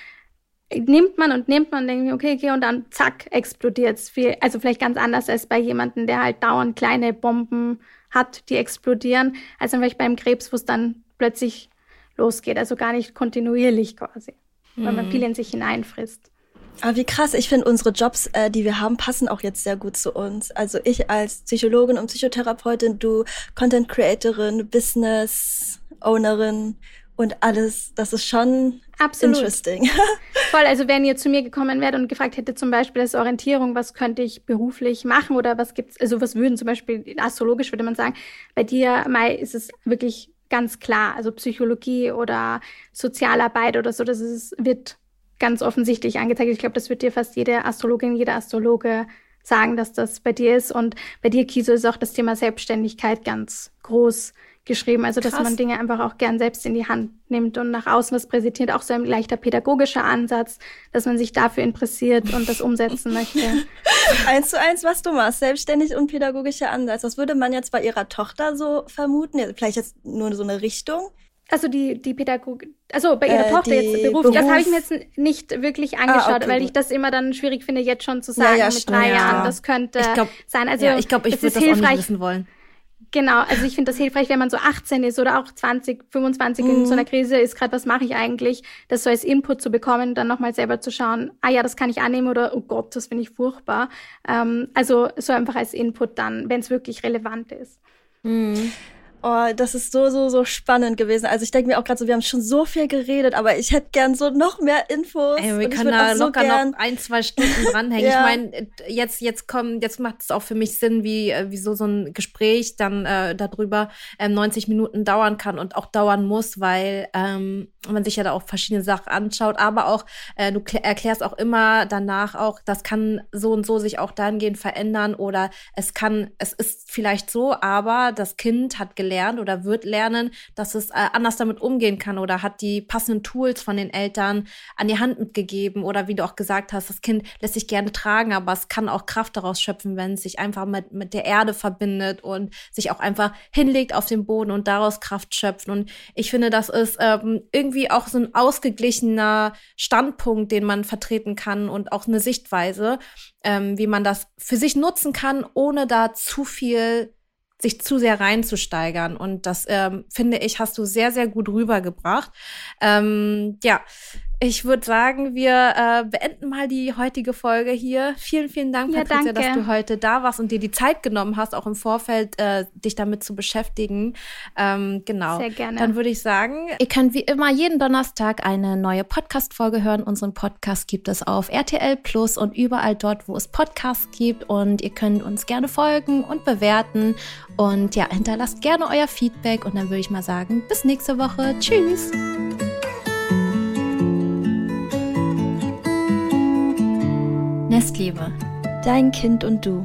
nimmt man und nimmt man und denkt, okay, okay, und dann zack, explodiert's. Viel, also vielleicht ganz anders als bei jemandem, der halt dauernd kleine Bomben hat, die explodieren, als vielleicht beim Krebs, wo es dann plötzlich losgeht. Also gar nicht kontinuierlich quasi, mhm. weil man mhm. viel in sich hineinfrisst. Aber wie krass, ich finde, unsere Jobs, äh, die wir haben, passen auch jetzt sehr gut zu uns. Also ich als Psychologin und Psychotherapeutin, du Content Creatorin, Business Ownerin und alles. Das ist schon Absolut. interesting. <laughs> Voll, also wenn ihr zu mir gekommen wärt und gefragt hätte zum Beispiel als Orientierung, was könnte ich beruflich machen oder was gibt's, also was würden zum Beispiel astrologisch würde man sagen, bei dir, Mai, ist es wirklich ganz klar. Also Psychologie oder Sozialarbeit oder so, das ist, wird ganz offensichtlich angezeigt. Ich glaube, das wird dir fast jede Astrologin, jeder Astrologe sagen, dass das bei dir ist. Und bei dir, Kiso, ist auch das Thema Selbstständigkeit ganz groß geschrieben. Also, Krass. dass man Dinge einfach auch gern selbst in die Hand nimmt und nach außen was präsentiert. Auch so ein leichter pädagogischer Ansatz, dass man sich dafür interessiert und das umsetzen möchte. <laughs> eins zu eins, was du machst. Selbstständig und pädagogischer Ansatz. Das würde man jetzt bei ihrer Tochter so vermuten. Vielleicht jetzt nur so eine Richtung. Also die, die Pädagogik, also bei ihrer äh, Tochter jetzt Beruf, Beruf, das habe ich mir jetzt nicht wirklich ah, angeschaut, ah, okay, weil ich das immer dann schwierig finde, jetzt schon zu sagen, ja, ja, mit drei ja. Jahren, das könnte glaub, sein. Also ja, ich glaube, ich würde das hilfreich. auch nicht wissen wollen. Genau, also ich finde das hilfreich, wenn man so 18 ist oder auch 20, 25 mhm. in so einer Krise ist, gerade was mache ich eigentlich, das so als Input zu bekommen, dann nochmal selber zu schauen, ah ja, das kann ich annehmen oder oh Gott, das finde ich furchtbar. Ähm, also so einfach als Input dann, wenn es wirklich relevant ist. Mhm. Oh, das ist so, so, so spannend gewesen. Also ich denke mir auch gerade so, wir haben schon so viel geredet, aber ich hätte gern so noch mehr Infos. Ey, wir können da locker so noch ein, zwei Stunden <laughs> dranhängen. ja. Ich meine, jetzt, jetzt kommen, jetzt macht es auch für mich Sinn, wie, äh, wie so, so ein Gespräch dann äh, darüber ähm, 90 Minuten dauern kann und auch dauern muss, weil ähm, man sich ja da auch verschiedene Sachen anschaut, aber auch, äh, du erklärst auch immer danach auch, das kann so und so sich auch dahingehend verändern oder es kann, es ist vielleicht so, aber das Kind hat gelernt, lernt oder wird lernen, dass es äh, anders damit umgehen kann oder hat die passenden Tools von den Eltern an die Hand mitgegeben oder wie du auch gesagt hast, das Kind lässt sich gerne tragen, aber es kann auch Kraft daraus schöpfen, wenn es sich einfach mit, mit der Erde verbindet und sich auch einfach hinlegt auf den Boden und daraus Kraft schöpft. Und ich finde, das ist ähm, irgendwie auch so ein ausgeglichener Standpunkt, den man vertreten kann und auch eine Sichtweise, ähm, wie man das für sich nutzen kann, ohne da zu viel sich zu sehr reinzusteigern. Und das ähm, finde ich, hast du sehr, sehr gut rübergebracht. Ähm, ja, ich würde sagen, wir äh, beenden mal die heutige Folge hier. Vielen, vielen Dank, ja, Patricia, danke. dass du heute da warst und dir die Zeit genommen hast, auch im Vorfeld äh, dich damit zu beschäftigen. Ähm, genau. Sehr gerne. Dann würde ich sagen, ihr könnt wie immer jeden Donnerstag eine neue Podcast-Folge hören. Unseren Podcast gibt es auf RTL Plus und überall dort, wo es Podcasts gibt. Und ihr könnt uns gerne folgen und bewerten. Und ja, hinterlasst gerne euer Feedback. Und dann würde ich mal sagen, bis nächste Woche. Tschüss. Nestliebe. Dein Kind und du.